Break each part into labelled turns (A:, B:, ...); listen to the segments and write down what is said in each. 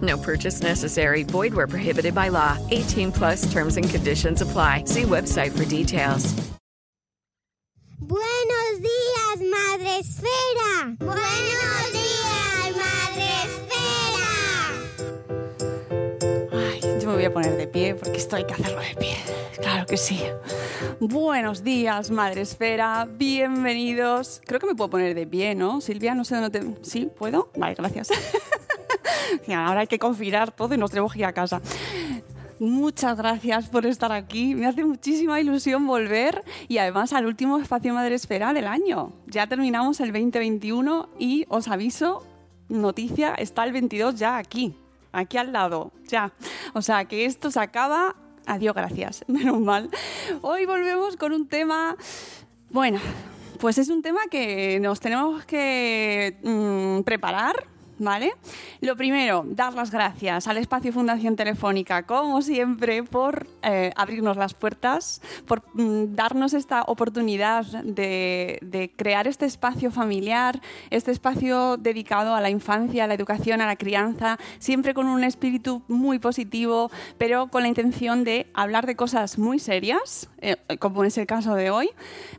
A: No purchase necessary. Void where prohibited by law. 18 plus terms and conditions apply. See website for details.
B: Buenos días, Madre Esfera. Buenos días, Madre Esfera.
C: Ay, yo me voy a poner de pie porque esto hay que hacerlo de pie. Claro que sí. Buenos días, Madre Esfera. Bienvenidos. Creo que me puedo poner de pie, ¿no? Silvia, no sé dónde te... ¿Sí? ¿Puedo? Vale, gracias. Ahora hay que confinar todo y nos tenemos que ir a casa. Muchas gracias por estar aquí. Me hace muchísima ilusión volver y además al último espacio Madre Esfera del año. Ya terminamos el 2021 y os aviso, noticia, está el 22 ya aquí, aquí al lado, ya. O sea que esto se acaba. Adiós, gracias. Menos mal. Hoy volvemos con un tema, bueno, pues es un tema que nos tenemos que mm, preparar Lo primero, dar las gracias al Espacio Fundación Telefónica, como siempre, por eh, abrirnos las puertas, por mm, darnos esta oportunidad de, de, crear este espacio familiar, este espacio dedicado a la infancia, a la educación, a la crianza, siempre con un espíritu muy positivo, pero con la intención de hablar de cosas muy serias, eh, como es el caso de hoy,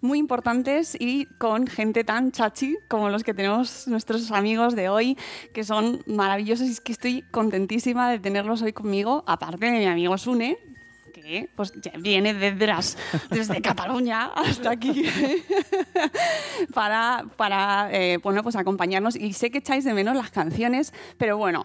C: muy importantes y con gente tan chachi como los que tenemos nuestros amigos de hoy que son maravillosos y es que estoy contentísima de tenerlos hoy conmigo, aparte de mi amigo Sune, que pues viene desde, las, desde Cataluña hasta aquí para, para eh, bueno, pues acompañarnos. Y sé que echáis de menos las canciones, pero bueno,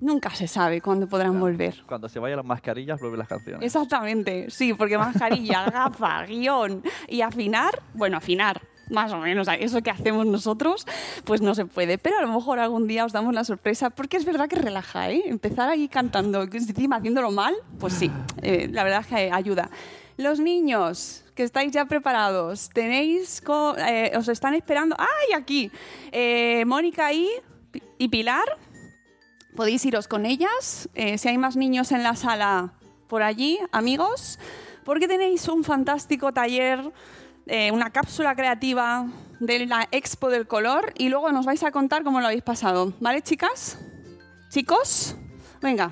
C: Nunca se sabe cuándo podrán
D: Claro,
C: volver.
D: Cuando se vayan las mascarillas, vuelven las canciones.
C: Exactamente, sí, porque mascarilla, gafa, guion y afinar, bueno, afinar, más o menos, eso que hacemos nosotros, pues no se puede. Pero a lo mejor algún día os damos la sorpresa, porque es verdad que relaja, ¿eh? Empezar ahí cantando, encima haciéndolo mal, pues sí, eh, la verdad que ayuda. Los niños, que estáis ya preparados, tenéis, eh, os están esperando, ¡ay, aquí! Eh, Mónica y, y Pilar, podéis iros con ellas. Si hay más niños en la sala por allí, amigos, porque tenéis un fantástico taller, eh, una cápsula creativa de la Expo del Color y luego nos vais a contar cómo lo habéis pasado. ¿Vale, chicas? ¿Chicos? Venga.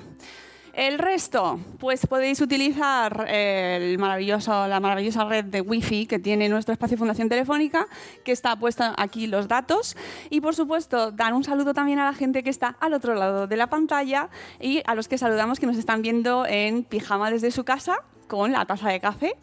C: El resto, pues podéis utilizar el maravilloso, la maravillosa red de Wi-Fi que tiene nuestro espacio Fundación Telefónica, que está puesta aquí los datos. Y por supuesto, dar un saludo también a la gente que está al otro lado de la pantalla y a los que saludamos que nos están viendo en pijama desde su casa con la taza de café.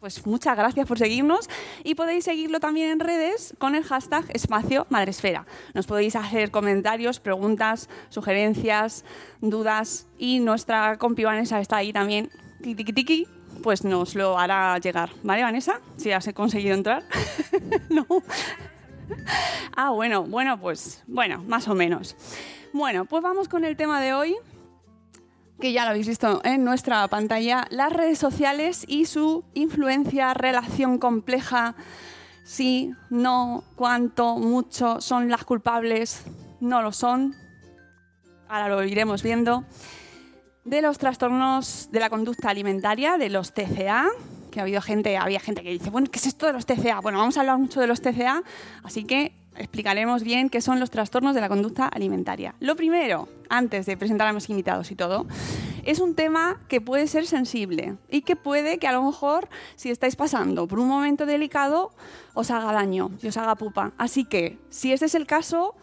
C: Pues muchas gracias por seguirnos y podéis seguirlo también en redes con el hashtag espacio madresfera. Nos podéis hacer comentarios, preguntas, sugerencias, dudas y nuestra compi Vanessa está ahí también, tiki tiki pues nos lo hará llegar. ¿Vale, Vanessa? Si has conseguido entrar. no. Ah, bueno, bueno, pues bueno, más o menos. Bueno, pues vamos con el tema de hoy que ya lo habéis visto en nuestra pantalla, las redes sociales y su influencia, relación compleja, sí, no, cuánto, mucho, son las culpables, no lo son, ahora lo iremos viendo, de los trastornos de la conducta alimentaria, de los TCA, que ha habido gente, había gente que dice, bueno, ¿qué es esto de los TCA? Bueno, vamos a hablar mucho de los TCA, así que explicaremos bien qué son los trastornos de la conducta alimentaria. Lo primero, antes de presentar a mis invitados y todo, es un tema que puede ser sensible y que puede que a lo mejor, si estáis pasando por un momento delicado, os haga daño y os haga pupa. Así que, si este es el caso,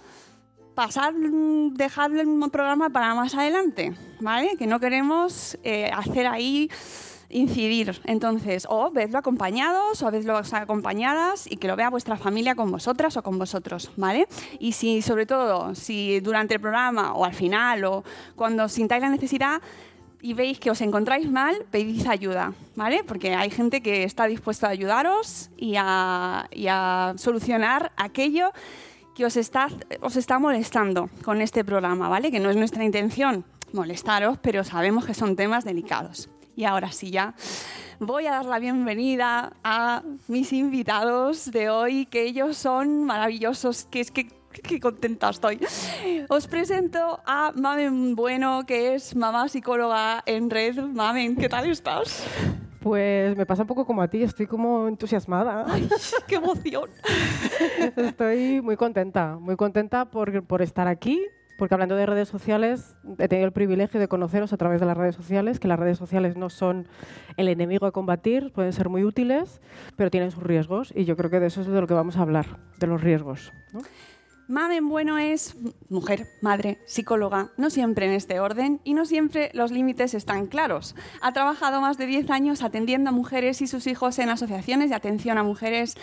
C: pasar, dejar el programa para más adelante, ¿vale? Que no queremos eh, hacer ahí incidir. Entonces, o vedlo acompañados o vedlo acompañadas y que lo vea vuestra familia con vosotras o con vosotros, ¿vale? Y si, sobre todo, si durante el programa o al final o cuando sintáis la necesidad, y veis que os encontráis mal, pedid ayuda, ¿vale? Porque hay gente que está dispuesta a ayudaros y a, y a solucionar aquello que os está, os está molestando con este programa, ¿vale? Que no es nuestra intención molestaros, pero sabemos que son temas delicados. Y ahora sí ya voy a dar la bienvenida a mis invitados de hoy, que ellos son maravillosos, que es que qué contenta estoy. Os presento a Mamen Bueno, que es mamá psicóloga en red. Mamen, ¿qué tal estás?
E: Pues me pasa un poco como a ti, estoy como entusiasmada.
C: Ay, ¡Qué emoción!
E: Estoy muy contenta, muy contenta por, por estar aquí, porque hablando de redes sociales, he tenido el privilegio de conoceros a través de las redes sociales, que las redes sociales no son el enemigo a combatir, pueden ser muy útiles, pero tienen sus riesgos, y yo creo que de eso es de lo que vamos a hablar, de los riesgos.
C: Mamen Bueno es mujer, madre, psicóloga, no siempre en este orden y no siempre los límites están claros. Ha trabajado más de 10 años atendiendo a mujeres y sus hijos en asociaciones de atención a mujeres,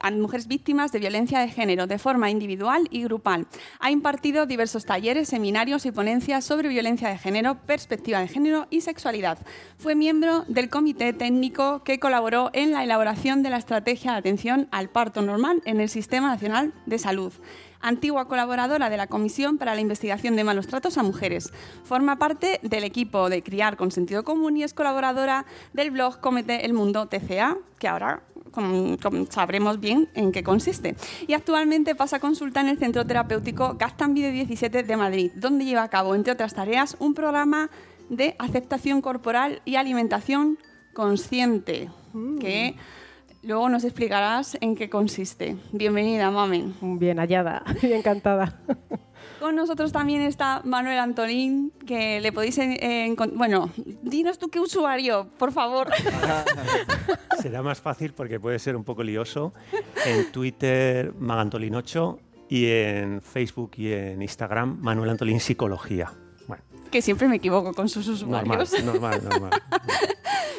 C: a mujeres víctimas de violencia de género de forma individual y grupal. Ha impartido diversos talleres, seminarios y ponencias sobre violencia de género, perspectiva de género y sexualidad. Fue miembro del comité técnico que colaboró en la elaboración de la estrategia de atención al parto normal en el Sistema Nacional de Salud antigua colaboradora de la Comisión para la Investigación de Malos Tratos a Mujeres. Forma parte del equipo de Criar con Sentido Común y es colaboradora del blog Comete el Mundo TCA, que ahora sabremos bien en qué consiste. Y actualmente pasa consulta en el Centro Terapéutico Gastambide 17 de Madrid, donde lleva a cabo, entre otras tareas, un programa de aceptación corporal y alimentación consciente, que Luego nos explicarás en qué consiste. Bienvenida, Mamen.
E: Bien hallada y encantada.
C: Con nosotros también está Manuel Antolín, que le podéis encontrar... Bueno, dinos tú qué usuario, por favor.
F: Será más fácil porque puede ser un poco lioso. En Twitter, Magantolin8 y en Facebook y en Instagram, Manuel Antolín Psicología.
C: Que siempre me equivoco con sus usuarios.
F: Normal, normal, normal.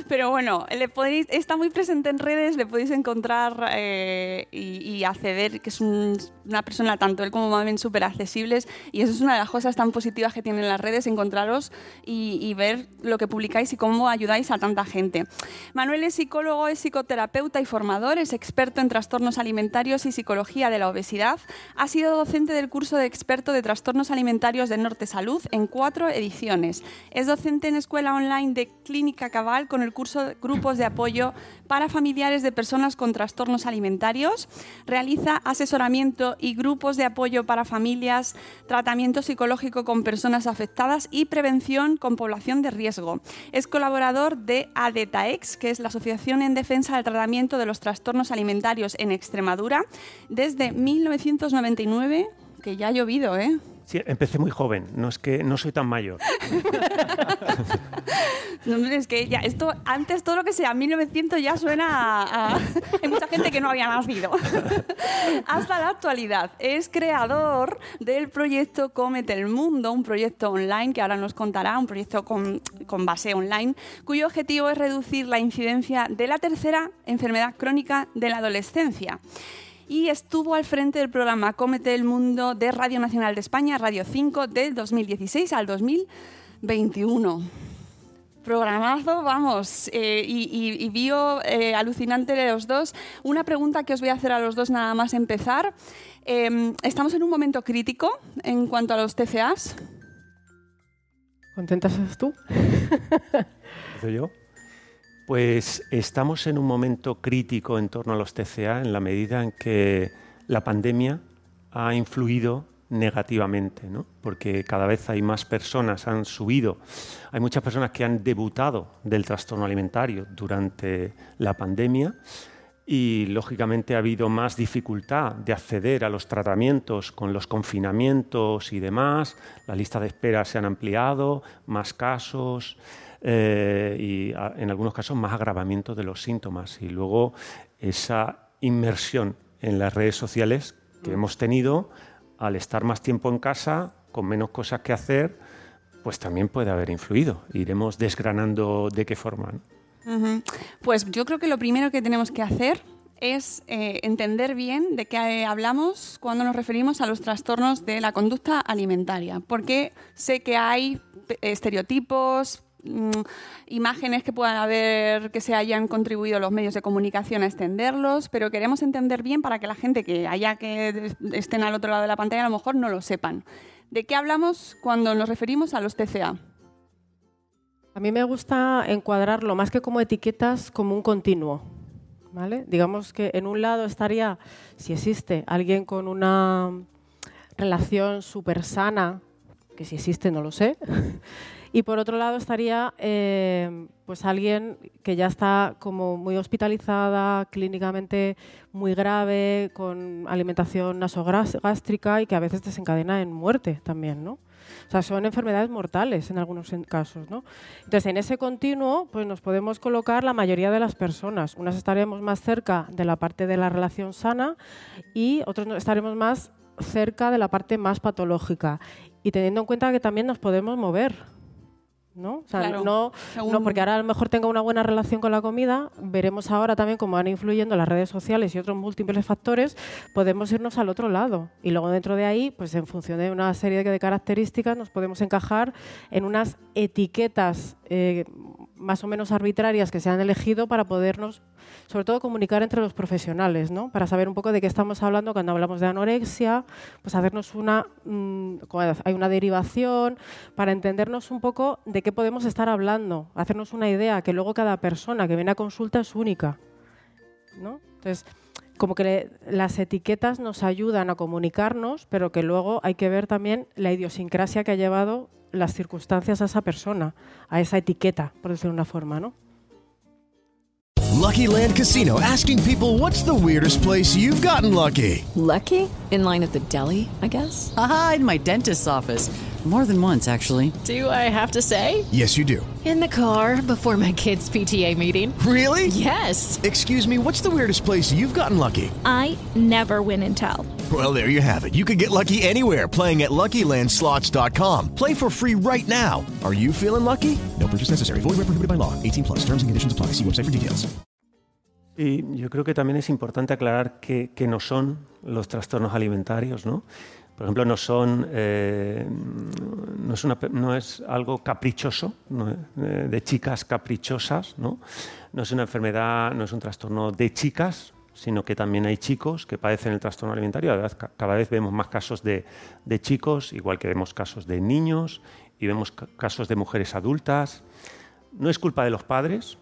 C: Pero bueno, le podéis, está muy presente en redes, le podéis encontrar eh, y, acceder, que es una persona, tanto él como Mamen, súper accesibles. Y eso es una de las cosas tan positivas que tienen las redes, encontraros y, ver lo que publicáis y cómo ayudáis a tanta gente. Manuel es psicólogo, es psicoterapeuta y formador, es experto en trastornos alimentarios y psicología de la obesidad. Ha sido docente del curso de experto de trastornos alimentarios de Norte Salud en cuatro ediciones. Es docente en escuela online de Clínica Cabal con el curso de Grupos de Apoyo para Familiares de Personas con Trastornos Alimentarios. Realiza asesoramiento y grupos de apoyo para familias, tratamiento psicológico con personas afectadas y prevención con población de riesgo. Es colaborador de ADETAEX, que es la Asociación en Defensa del Tratamiento de los Trastornos Alimentarios en Extremadura, desde 1999, que ya ha llovido, ¿eh?
F: Sí, empecé muy joven, no es que no soy tan mayor.
C: no, es que ya, esto, antes todo lo que sea 1900 ya suena a, Hay mucha gente que no había nacido. Hasta la actualidad. Es creador del proyecto Comete el Mundo, un proyecto online que ahora nos contará, un proyecto con, con base online, cuyo objetivo es reducir la incidencia de la tercera enfermedad crónica de la adolescencia y estuvo al frente del programa Cómete el Mundo de Radio Nacional de España, Radio 5, del 2016 al 2021 programazo, vamos, eh, y, y, vio eh, alucinante de los dos. Una pregunta que os voy a hacer a los dos nada más empezar. Em, ¿Estamos en un momento crítico en cuanto a los TCAs?
E: ¿Contentas tú?
F: yo? Pues estamos en un momento crítico en torno a los TCA en la medida en que la pandemia ha influido negativamente, ¿no? porque cada vez hay más personas, han subido, hay muchas personas que han debutado del trastorno alimentario durante la pandemia y lógicamente ha habido más dificultad de acceder a los tratamientos con los confinamientos y demás, la lista de espera se han ampliado, más casos. Eh, y en algunos casos más agravamiento de los síntomas. Y luego esa inmersión en las redes sociales que hemos tenido al estar más tiempo en casa, con menos cosas que hacer, pues también puede haber influido. Iremos desgranando de qué forma.
C: Pues yo creo que lo primero que tenemos que hacer es eh, entender bien de qué eh, hablamos cuando nos referimos a los trastornos de la conducta alimentaria, porque sé que hay estereotipos, mm, imágenes que puedan haber que se hayan contribuido los medios de comunicación a extenderlos, pero queremos entender bien para que la gente que haya que estén al otro lado de la pantalla a lo mejor no lo sepan. ¿De qué hablamos cuando nos referimos a los TCA?
E: A mí me gusta encuadrarlo más que como etiquetas, como un continuo. ¿vale? Digamos que en un lado estaría, si existe, alguien con una relación súper sana, que si existe no lo sé, y por otro lado estaría eh, pues alguien que ya está como muy hospitalizada, clínicamente muy grave, con alimentación nasogástrica y que a veces desencadena en muerte también, ¿no? O sea, son enfermedades mortales en algunos casos, ¿no? Entonces, en ese continuo, pues nos podemos colocar la mayoría de las personas. Unas estaremos más cerca de la parte de la relación sana y otros estaremos más cerca de la parte más patológica. Y teniendo en cuenta que también nos podemos mover, ¿no? O sea,
C: Claro,
E: no,
C: según-
E: no porque ahora a lo mejor tenga una buena relación con la comida, veremos ahora también cómo van influyendo las redes sociales y otros múltiples factores, podemos irnos al otro lado. Y luego dentro de ahí, pues en función de una serie de características, nos podemos encajar en unas etiquetas eh, más o menos arbitrarias que se han elegido para podernos, sobre todo, comunicar entre los profesionales, ¿no? Para saber un poco de qué estamos hablando cuando hablamos de anorexia, pues hacernos una, mm, hay una derivación, para entendernos un poco de qué podemos estar hablando, hacernos una idea, que luego cada persona que viene a consulta es única, ¿no? Entonces, como que las etiquetas nos ayudan a comunicarnos, pero que luego hay que ver también la idiosincrasia que ha llevado las circunstancias a esa persona, a esa etiqueta, por decirlo de una forma, ¿no?
G: Lucky Land Casino asking people what's the weirdest place you've gotten lucky?
H: Lucky? In line at the deli, I guess?
I: Aha, in my dentist's office. More than once, actually.
H: Do I have to say?
G: Yes, you do.
J: In the car before my kids' PTA meeting.
G: Really?
J: Yes.
G: Excuse me, what's the weirdest place you've gotten lucky?
K: I never win and tell.
G: Well, there you have it. You can get lucky anywhere playing at LuckyLandSlots.com. Play for free right now. Are you feeling lucky? No purchase necessary. Void where prohibited by law. 18 plus. Terms and conditions apply. See website for details.
F: Y yo creo que también es importante aclarar qué, qué no son los trastornos alimentarios, ¿no? Por ejemplo, no son, eh, es algo caprichoso. Eh, de chicas caprichosas, ¿no? No es una enfermedad, no es un trastorno de chicas, sino que también hay chicos que padecen el trastorno alimentario. La cada vez vemos más casos de, chicos, igual que vemos casos de niños y vemos ca- casos de mujeres adultas. No es culpa de los padres,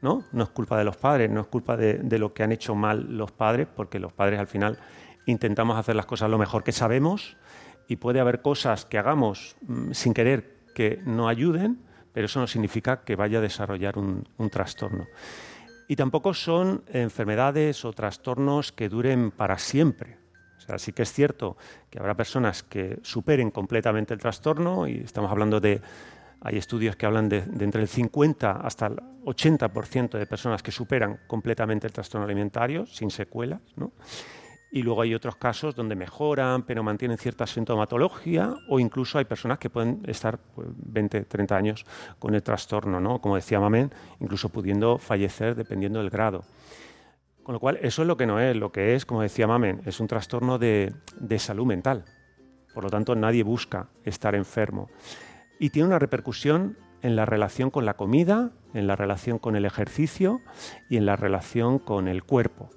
F: ¿no? No es culpa de los padres, no es culpa de lo que han hecho mal los padres, porque los padres al final intentamos hacer las cosas lo mejor que sabemos y puede haber cosas que hagamos mm, sin querer que no ayuden, pero eso no significa que vaya a desarrollar un, un trastorno. Y tampoco son enfermedades o trastornos que duren para siempre. O sea, sí que es cierto que habrá personas que superen completamente el trastorno y estamos hablando de hay estudios que hablan de, de entre el 50 hasta el 80% de personas que superan completamente el trastorno alimentario sin secuelas, ¿no? Y luego hay otros casos donde mejoran, pero mantienen cierta sintomatología, o incluso hay personas que pueden estar pues, 20, 30 años con el trastorno, ¿no? Como decía Mamen, incluso pudiendo fallecer dependiendo del grado. Con lo cual, eso es lo que no es. Lo que es, como decía Mamen, es un trastorno de, de salud mental. Por lo tanto, nadie busca estar enfermo. Y tiene una repercusión en la relación con la comida, en la relación con el ejercicio y en la relación con el cuerpo.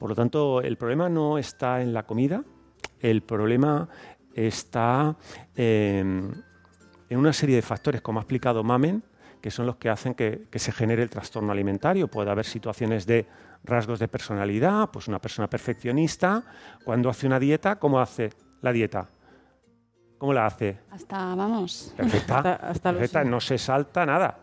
F: Por lo tanto, el problema no está en la comida, el problema está eh, en una serie de factores, como ha explicado Mamen, que son los que hacen que, que se genere el trastorno alimentario. Puede haber situaciones de rasgos de personalidad, pues una persona perfeccionista, cuando hace una dieta, ¿cómo hace la dieta? ¿Cómo la hace?
C: Hasta, vamos.
F: Perfecta,
E: Hasta- hasta los-
F: perfecta, no se salta nada.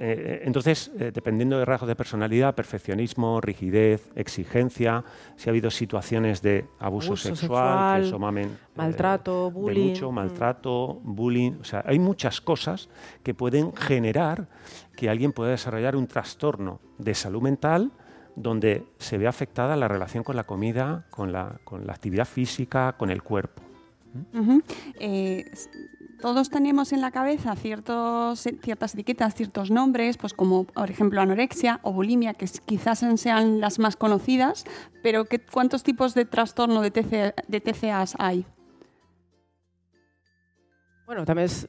F: Eh, entonces, eh, dependiendo de rasgos de personalidad, perfeccionismo, rigidez, exigencia, si ha habido situaciones de abuso,
E: Abuso
F: sexual, eh,
E: maltrato,
F: de
E: bullying,
F: mucho
E: mm.
F: maltrato, bullying, o sea, hay muchas cosas que pueden generar que alguien pueda desarrollar un trastorno de salud mental donde se ve afectada la relación con la comida, con la, con la actividad física, con el cuerpo.
C: Eh, todos tenemos en la cabeza ciertos, ciertas etiquetas, ciertos nombres, pues como por ejemplo anorexia o bulimia, que quizás sean las más conocidas, pero ¿qué, ¿cuántos tipos de trastorno de, TC de TCAs hay?
E: Bueno, también es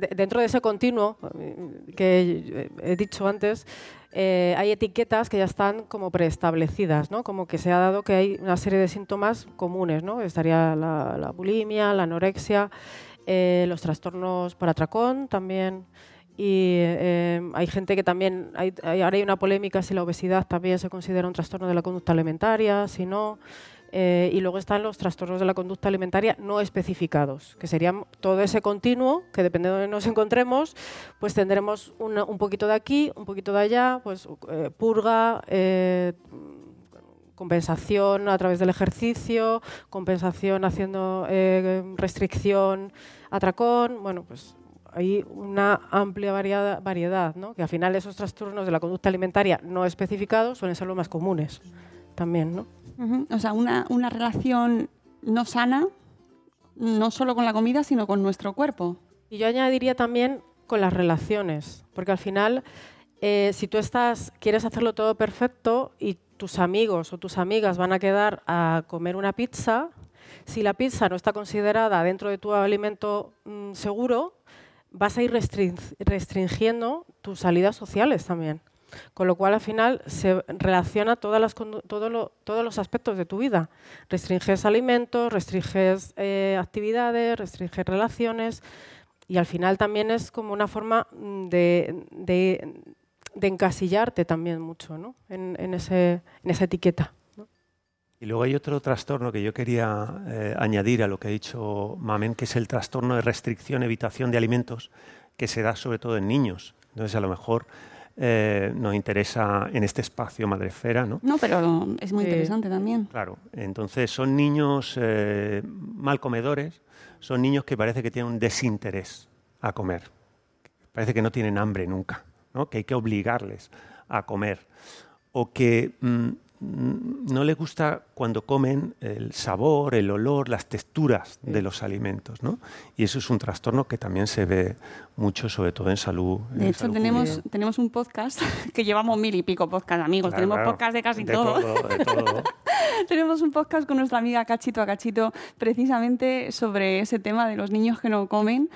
E: de- dentro de ese continuo eh, que he dicho antes, eh, hay etiquetas que ya están como preestablecidas, ¿no? Como que se ha dado que hay una serie de síntomas comunes, ¿no? Estaría la, bulimia, la anorexia, eh, los trastornos por atracón también. Y eh, hay gente que también, hay- ahora hay una polémica si la obesidad también se considera un trastorno de la conducta alimentaria, si no. Eh, y luego están los trastornos de la conducta alimentaria no especificados, que serían todo ese continuo, que depende de donde nos encontremos, pues tendremos una- un poquito de aquí, un poquito de allá, pues eh, purga, eh, compensación a través del ejercicio, compensación haciendo restricción, atracón, bueno, pues hay una amplia variada- variedad, ¿no? que al final esos trastornos de la conducta alimentaria no especificados suelen ser los más comunes también, ¿no?
C: O sea, una, una relación no sana, no solo con la comida, sino con nuestro cuerpo.
E: Y yo añadiría también con las relaciones, porque al final, eh, si tú estás, quieres hacerlo todo perfecto y tus amigos o tus amigas van a quedar a comer una pizza, si la pizza no está considerada dentro de tu alimento mm, seguro, vas a ir restrin- restringiendo tus salidas sociales también. Con lo cual, al final, se relaciona todas las todo lo- todos los aspectos de tu vida. Restringes alimentos, restringes eh, actividades, restringes relaciones y al final también es como una forma mm, de, de- de encasillarte también mucho ¿no? en, en ese, en esa etiqueta.
F: Y luego hay otro trastorno que yo quería eh, añadir a lo que ha dicho Mamen, que es el trastorno de restricción, evitación de alimentos, que se da sobre todo en niños. Entonces, a lo mejor eh, nos interesa en este espacio Madrefera, ¿no?
C: No, pero es muy
E: Sí.
C: interesante también.
F: Claro, entonces son niños eh, mal comedores, son niños que parece que tienen un desinterés a comer, parece que no tienen hambre nunca, ¿no? que hay que obligarles a comer, o que mm, no les gusta cuando comen el sabor, el olor, las texturas de los alimentos, ¿no? Y eso es un trastorno que también se ve mucho, sobre todo en salud. en
C: De hecho,
F: salud
C: tenemos,
F: pública.
C: tenemos un podcast que llevamos mil y pico podcast, amigos.
F: Claro,
C: tenemos
F: claro.
C: podcast de casi
F: De
C: todo.
F: todo, de todo.
C: tenemos un podcast con nuestra amiga Cachito a Cachito precisamente sobre ese tema de los niños que no comen,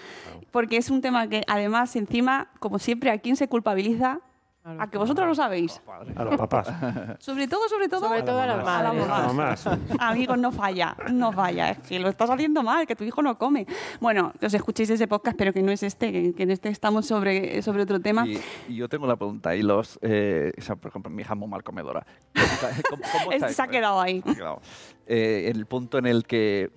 C: porque es un tema que además encima, como siempre, ¿a quién se culpabiliza? A que vosotros lo sabéis.
F: A los papás.
C: Sobre todo, sobre todo,
E: Sobre todo a las
C: a las
E: madres.
C: mamás. Amigos, no falla, no falla. Es que lo estás haciendo mal, que tu hijo no come. Bueno, que os escuchéis ese podcast, pero que no es este, que, en este estamos sobre, sobre otro tema.
D: Y, y yo tengo una pregunta. Y los, eh, o sea, por ejemplo, mi hija es muy mal comedora. ¿Cómo, cómo está
C: Este se ha quedado ahí.
D: Se ha quedado. Eh, el punto en el que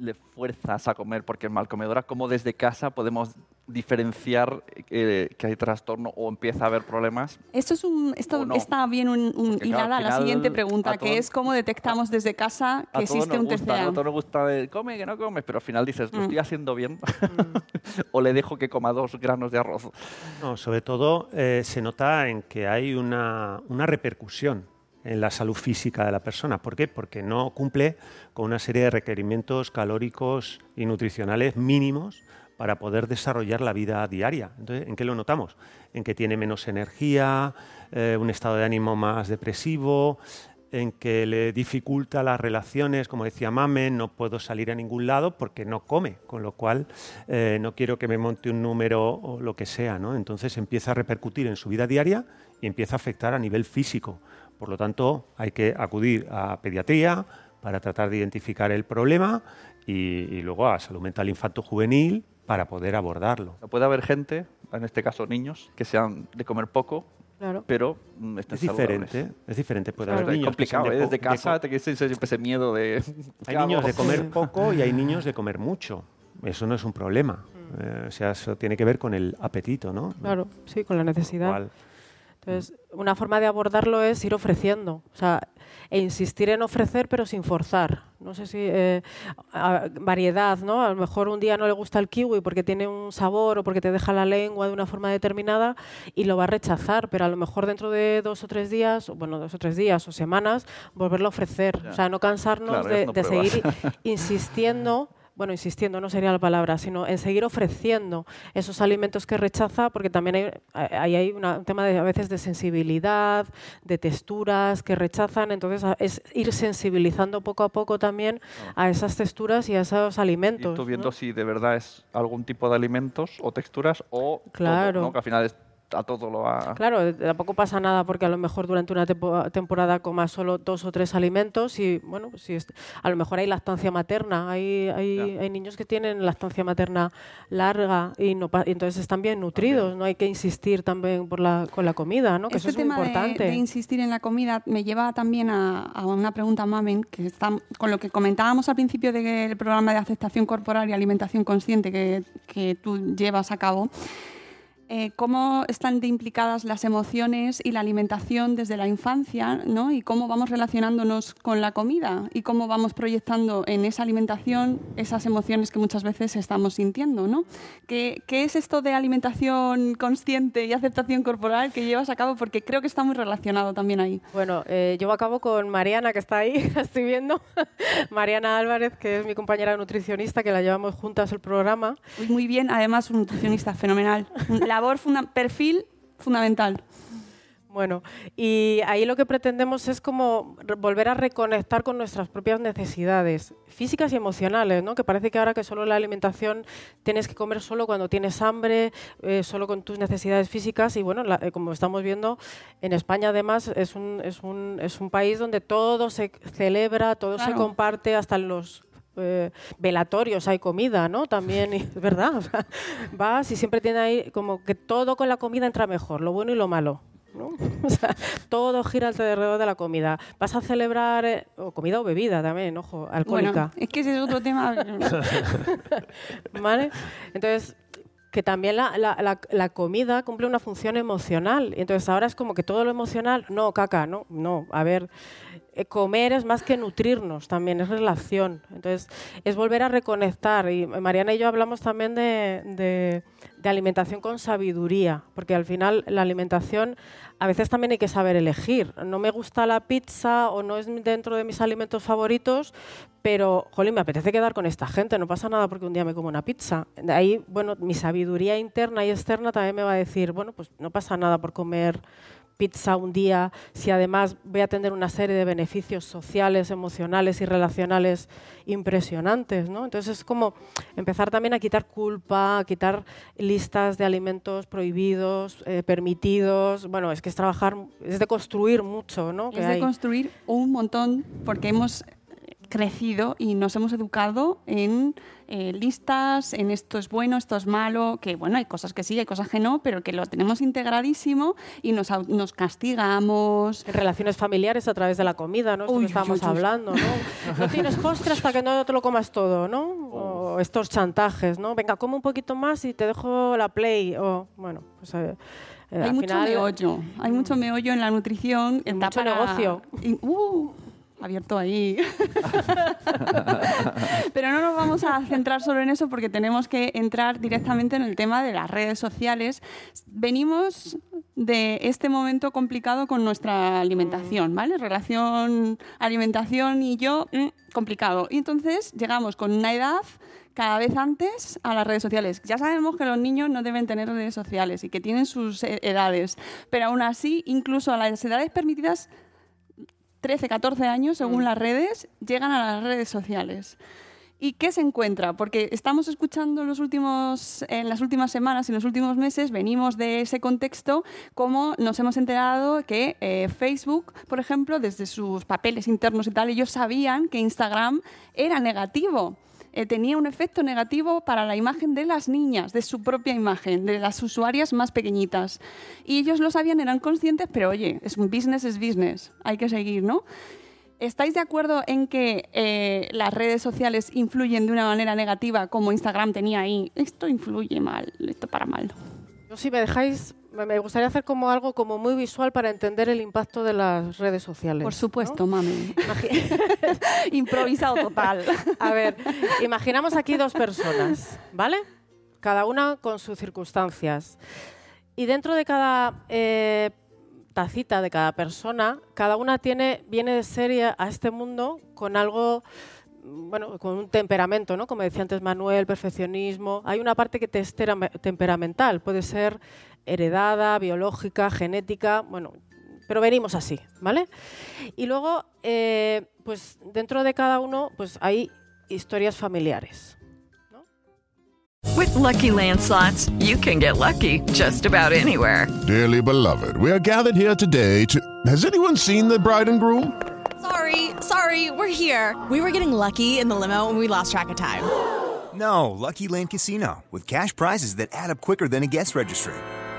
D: le fuerzas a comer porque es mal comedora, ¿cómo desde casa podemos diferenciar eh, que hay trastorno o empieza a haber problemas?
C: Esto, es un, esto
D: no.
C: está bien un, un-
D: Porque, claro,
C: hilada
D: al
C: la siguiente pregunta,
D: a
C: que es cómo detectamos desde casa
D: A
C: que existe un
D: gusta,
C: TCA.
D: A todos nos gusta de come, que no comes, pero al final dices, ¿lo
C: Mm.
D: estoy haciendo bien? o le dejo que coma dos granos de arroz.
F: No, sobre todo eh, se nota en que hay una, una repercusión en la salud física de la persona. ¿Por qué? Porque no cumple con una serie de requerimientos calóricos y nutricionales mínimos para poder desarrollar la vida diaria. Entonces, ¿en qué lo notamos? En que tiene menos energía, eh, un estado de ánimo más depresivo, en que le dificulta las relaciones, como decía Mame, no puedo salir a ningún lado porque no come, con lo cual eh, no quiero que me monte un número o lo que sea, ¿no? Entonces empieza a repercutir en su vida diaria y empieza a afectar a nivel físico. Por lo tanto, hay que acudir a pediatría para tratar de identificar el problema y, y luego a salud mental infanto-juvenil para poder abordarlo.
D: Puede haber gente, en este caso niños, que sean de comer poco,
E: Claro.
D: pero mm,
F: Es diferente, es diferente. Puede haber
D: Claro, es
F: niños que sean
D: complicado,
F: de
D: ¿eh? Desde
F: de
D: casa
F: co-
D: te quieres siempre ese miedo de... ¿qué
F: Hay niños de comer poco y hay niños de comer mucho. Eso no es un problema. Eh, o sea, eso tiene que ver con el apetito, ¿no?
E: Claro, sí, con la necesidad. Entonces, una forma de abordarlo es ir ofreciendo, o sea, e insistir en ofrecer pero sin forzar. No sé si eh, a- variedad, ¿no? A lo mejor un día no le gusta el kiwi porque tiene un sabor o porque te deja la lengua de una forma determinada y lo va a rechazar, pero a lo mejor dentro de dos o tres días, o, bueno, dos o tres días o semanas, volverlo a ofrecer.
D: Ya.
E: O sea, no cansarnos
D: Claro,
E: de,
D: no
E: seguir insistiendo bueno, insistiendo no sería la palabra, sino en seguir ofreciendo esos alimentos que rechaza, porque también hay, una- un tema de, a veces de sensibilidad, de texturas que rechazan, entonces a- es ir sensibilizando poco a poco también a esas texturas y a esos
D: Y
E: alimentos. ¿no?
D: viendo si de verdad es algún tipo de alimentos o texturas o todo,
E: Claro.
D: ¿no? que al final es a todo lo ha...
E: Claro, eh, tampoco pasa nada porque a lo mejor durante una tempo- temporada comas solo dos o tres alimentos y, bueno, pues si es- a lo mejor hay lactancia materna, hay, hay, hay niños que tienen lactancia materna larga y, no, pa- y entonces están bien nutridos, no hay que insistir también por la, con la comida, ¿no? que
C: este
E: eso es muy
C: tema de-
E: importante.
C: De, insistir en la comida me lleva también a, a una pregunta, Mamen, que está con lo que comentábamos al principio del programa de aceptación corporal y alimentación consciente que, que tú llevas a cabo. Eh, ¿Cómo están de implicadas las emociones y la alimentación desde la infancia? ¿no? Y cómo vamos relacionándonos con la comida y cómo vamos proyectando en esa alimentación esas emociones que muchas veces estamos sintiendo. ¿no? ¿Qué, qué es esto de alimentación consciente y aceptación corporal que llevas a cabo? Porque creo que está muy relacionado también ahí.
E: Bueno, eh, llevo a cabo con Mariana, que está ahí, la estoy viendo. Mariana Álvarez, que es mi compañera nutricionista, que la llevamos juntas el programa.
C: Uy, Muy bien, además un nutricionista fenomenal. Un labor, funda- perfil fundamental.
E: Bueno, y ahí lo que pretendemos es como volver a reconectar con nuestras propias necesidades físicas y emocionales, ¿no? Que parece que ahora que solo la alimentación tienes que comer solo cuando tienes hambre, eh, solo con tus necesidades físicas y bueno, la- eh, como estamos viendo en España además es un, es un, es un país donde todo se celebra, todo se comparte, hasta los eh, velatorios hay comida, ¿no? También, es verdad, o sea, vas y siempre tiene ahí como que todo con la comida entra mejor, lo bueno y lo malo. ¿no? O sea, todo gira alrededor de la comida. Vas a celebrar, eh, o comida o bebida también, ojo, alcohólica.
C: Bueno, es que ese es otro tema.
E: ¿Vale? Entonces, que también la, la- la- comida cumple una función emocional. Entonces, ahora es como que todo lo emocional, no, caca, no, no. A ver, eh, comer es más que nutrirnos también, es relación. Entonces, es volver a reconectar. Y Mariana y yo hablamos también de- de alimentación con sabiduría, porque al final la alimentación a veces también hay que saber elegir. No me gusta la pizza o no es dentro de mis alimentos favoritos, pero, jolín, me apetece quedar con esta gente, no pasa nada porque un día me como una pizza. De ahí, bueno, mi sabiduría interna y externa también me va a decir, bueno, pues no pasa nada por comer pizza un día, si además voy a tener una serie de beneficios sociales, emocionales y relacionales impresionantes, ¿no? Entonces es como empezar también a quitar culpa, a quitar listas de alimentos prohibidos, eh, permitidos. Bueno, es que es trabajar, es de construir mucho, ¿no? Que
C: Es de
E: hay.
C: construir un montón porque hemos crecido y nos hemos educado en eh, listas, en esto es bueno, esto es malo, que bueno, hay cosas que sí, hay cosas que no, pero que lo tenemos integradísimo y nos, nos castigamos.
E: En relaciones familiares a través de la comida, ¿no? Esto
C: Uy,
E: estábamos
C: uy, uy.
E: hablando, ¿no? No tienes postre hasta que no te lo comas todo, ¿no? O estos chantajes, ¿no? Venga, come un poquito más y te dejo la play. O, bueno, pues... eh, eh,
C: Hay mucho
E: final-
C: meollo, hay mucho meollo en la nutrición.
E: Y
C: da
E: mucho
C: para-
E: negocio.
C: y- uh, abierto ahí. Pero no nos vamos a centrar solo en eso porque tenemos que entrar directamente en el tema de las redes sociales. Venimos de este momento complicado con nuestra alimentación, ¿vale? Relación alimentación y yo, mm, complicado. Y entonces llegamos con una edad cada vez antes a las redes sociales. Ya sabemos que los niños no deben tener redes sociales y que tienen sus eh, edades, pero aún así, incluso a las edades permitidas, 13, 14 años, según las redes, llegan a las redes sociales. ¿Y qué se encuentra? Porque estamos escuchando en, los últimos, en las últimas semanas y en los últimos meses, venimos de ese contexto, como nos hemos enterado que eh, Facebook, por ejemplo, desde sus papeles internos y tal, ellos sabían que Instagram era negativo. Eh, tenía un efecto negativo para la imagen de las niñas, de su propia imagen, de las usuarias más pequeñitas. Y ellos lo sabían, eran conscientes, pero oye, es un business, es business, hay que seguir, ¿no? ¿Estáis de acuerdo en que eh, las redes sociales influyen de una manera negativa como Instagram tenía ahí? Esto influye mal, esto para mal.
E: Yo si me dejáis, me gustaría hacer como algo como muy visual para entender el impacto de las redes sociales.
C: Por supuesto,
E: ¿no?
C: mami. Improvisado total.
E: A ver, imaginamos aquí dos personas, ¿vale? Cada una con sus circunstancias. Y dentro de cada eh, tacita de cada persona, cada una tiene, viene de serie a este mundo con algo bueno, con un temperamento, ¿no? Como decía antes Manuel, perfeccionismo. Hay una parte que te es temperamental, puede ser heredada, biológica, genética, bueno, pero venimos así, ¿vale? Y luego, eh, pues dentro de cada uno, pues hay historias familiares.
A: With Lucky Land slots, you can get lucky just about anywhere.
L: Dearly beloved, we are gathered here today to. Has anyone seen the bride and groom?
M: Sorry, sorry, we're here. We were getting lucky in the limo and we lost track of time.
N: No, Lucky Land Casino, with cash prizes that add up quicker than a guest registry.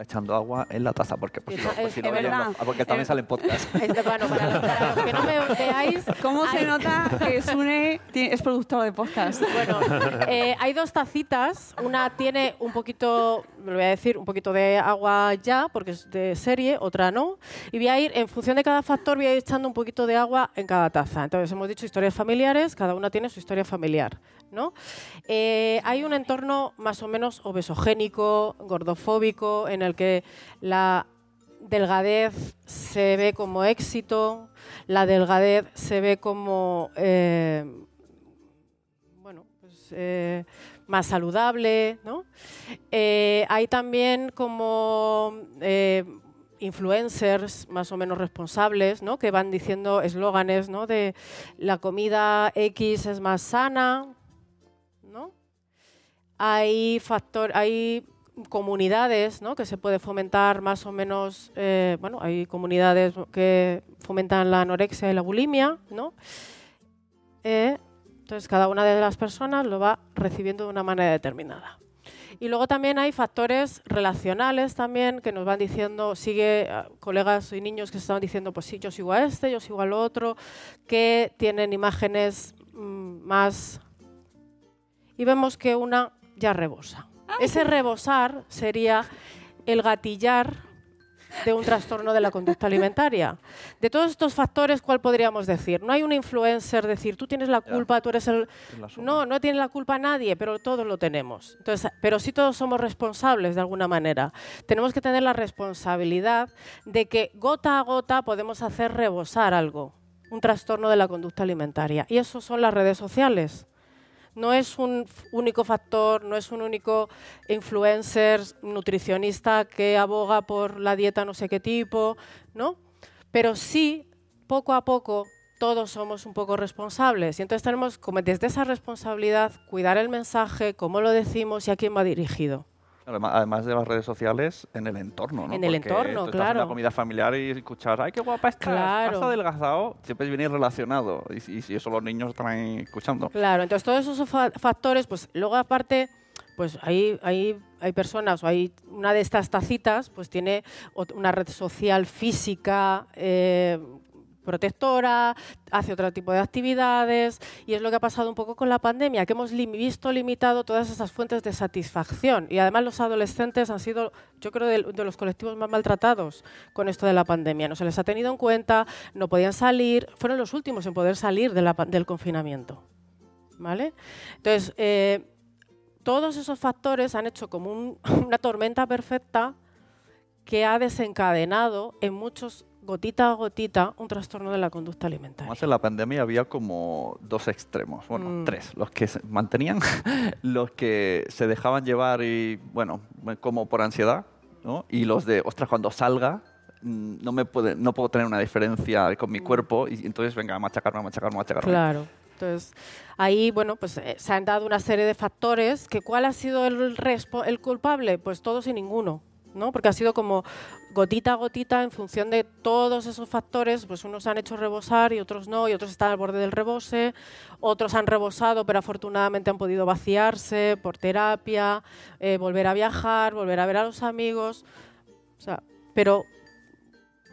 D: Echando agua en la taza, porque, no, si no,
E: verdad.
D: no- porque también salen podcast.
E: Es de- bueno, para para los que no me veáis,
C: ¿Cómo se
E: hay-
C: nota que Sune es productor de podcast?
E: Bueno, eh, hay dos tacitas. Una tiene un poquito, me lo voy a decir, un poquito de agua ya, porque es de serie, otra no. Y voy a ir, en función de cada factor, voy a ir echando un poquito de agua en cada taza. Entonces, hemos dicho historias familiares, cada una tiene su historia familiar. ¿No? Eh, hay un entorno más o menos obesogénico, gordofóbico, en el que la delgadez se ve como éxito, la delgadez se ve como eh, bueno, pues, eh, más saludable, hay también como influencers más o menos responsables, ¿no? Que van diciendo eslóganes, ¿no? De la comida X es más sana. Hay factor, hay comunidades, ¿no? Que se puede fomentar más o menos, eh, bueno, hay comunidades que fomentan la anorexia y la bulimia, ¿no? Eh, entonces, cada una de las personas lo va recibiendo de una manera determinada. Y luego también hay factores relacionales también que nos van diciendo, sigue ah, colegas y niños que están diciendo, pues sí, yo sigo a este, yo sigo al otro, que tienen imágenes mm, más... Y vemos que una ya rebosa. Ese rebosar sería el gatillar de un trastorno de la conducta alimentaria. De todos estos factores, ¿cuál podríamos decir? No hay un influencer decir, tú tienes la culpa, tú eres el... No, no tiene la culpa nadie, pero todos lo tenemos. Entonces, pero sí todos somos responsables de alguna manera. Tenemos que tener la responsabilidad de que gota a gota podemos hacer rebosar algo, un trastorno de la conducta alimentaria. Y eso son las redes sociales no es un único factor, no es un único influencer nutricionista que aboga por la dieta no sé qué tipo, ¿no? Pero sí, poco a poco, todos somos un poco responsables. Y entonces tenemos, desde esa responsabilidad, cuidar el mensaje, cómo lo decimos y a quién va dirigido.
D: Además, de las redes sociales, en el entorno, ¿no?
E: En el
D: Porque
E: entorno,
D: tú estás en
E: claro.
D: una comida familiar y escuchar, ¡ay, qué guapa estás!
E: Claro.
D: Has adelgazado, siempre viene relacionado. Y, si- y eso los niños están ahí escuchando.
E: Claro, entonces todos esos fa- factores, pues luego aparte, pues hay, hay, hay personas, o hay una de estas tacitas, pues tiene una red social física eh, protectora, hace otro tipo de actividades, y es lo que ha pasado un poco con la pandemia, que hemos visto limitado todas esas fuentes de satisfacción. Y además los adolescentes han sido, yo creo, de, los colectivos más maltratados con esto de la pandemia. No se les ha tenido en cuenta, no podían salir, fueron los últimos en poder salir del confinamiento. ¿Vale? Entonces, eh, todos esos factores han hecho como un- una tormenta perfecta que ha desencadenado en muchos, gotita a gotita, un trastorno de la conducta alimentaria.
D: En la pandemia había como dos extremos, bueno,
E: Mm.
D: tres. Los que se mantenían, los que se dejaban llevar y, bueno, como por ansiedad, ¿no? Y los de, ostras, cuando salga, mm, no, me puede, no puedo tener una diferencia con mi cuerpo y entonces venga a machacarme, a machacarme, a machacarme.
E: Claro. Entonces, ahí, bueno, pues eh, se han dado una serie de factores que ¿cuál ha sido el, el culpable? Pues todos y ninguno. ¿No? Porque ha sido como gotita a gotita en función de todos esos factores, pues unos han hecho rebosar y otros no, y otros están al borde del rebose, otros han rebosado pero afortunadamente han podido vaciarse por terapia, eh, volver a viajar, volver a ver a los amigos, o sea, pero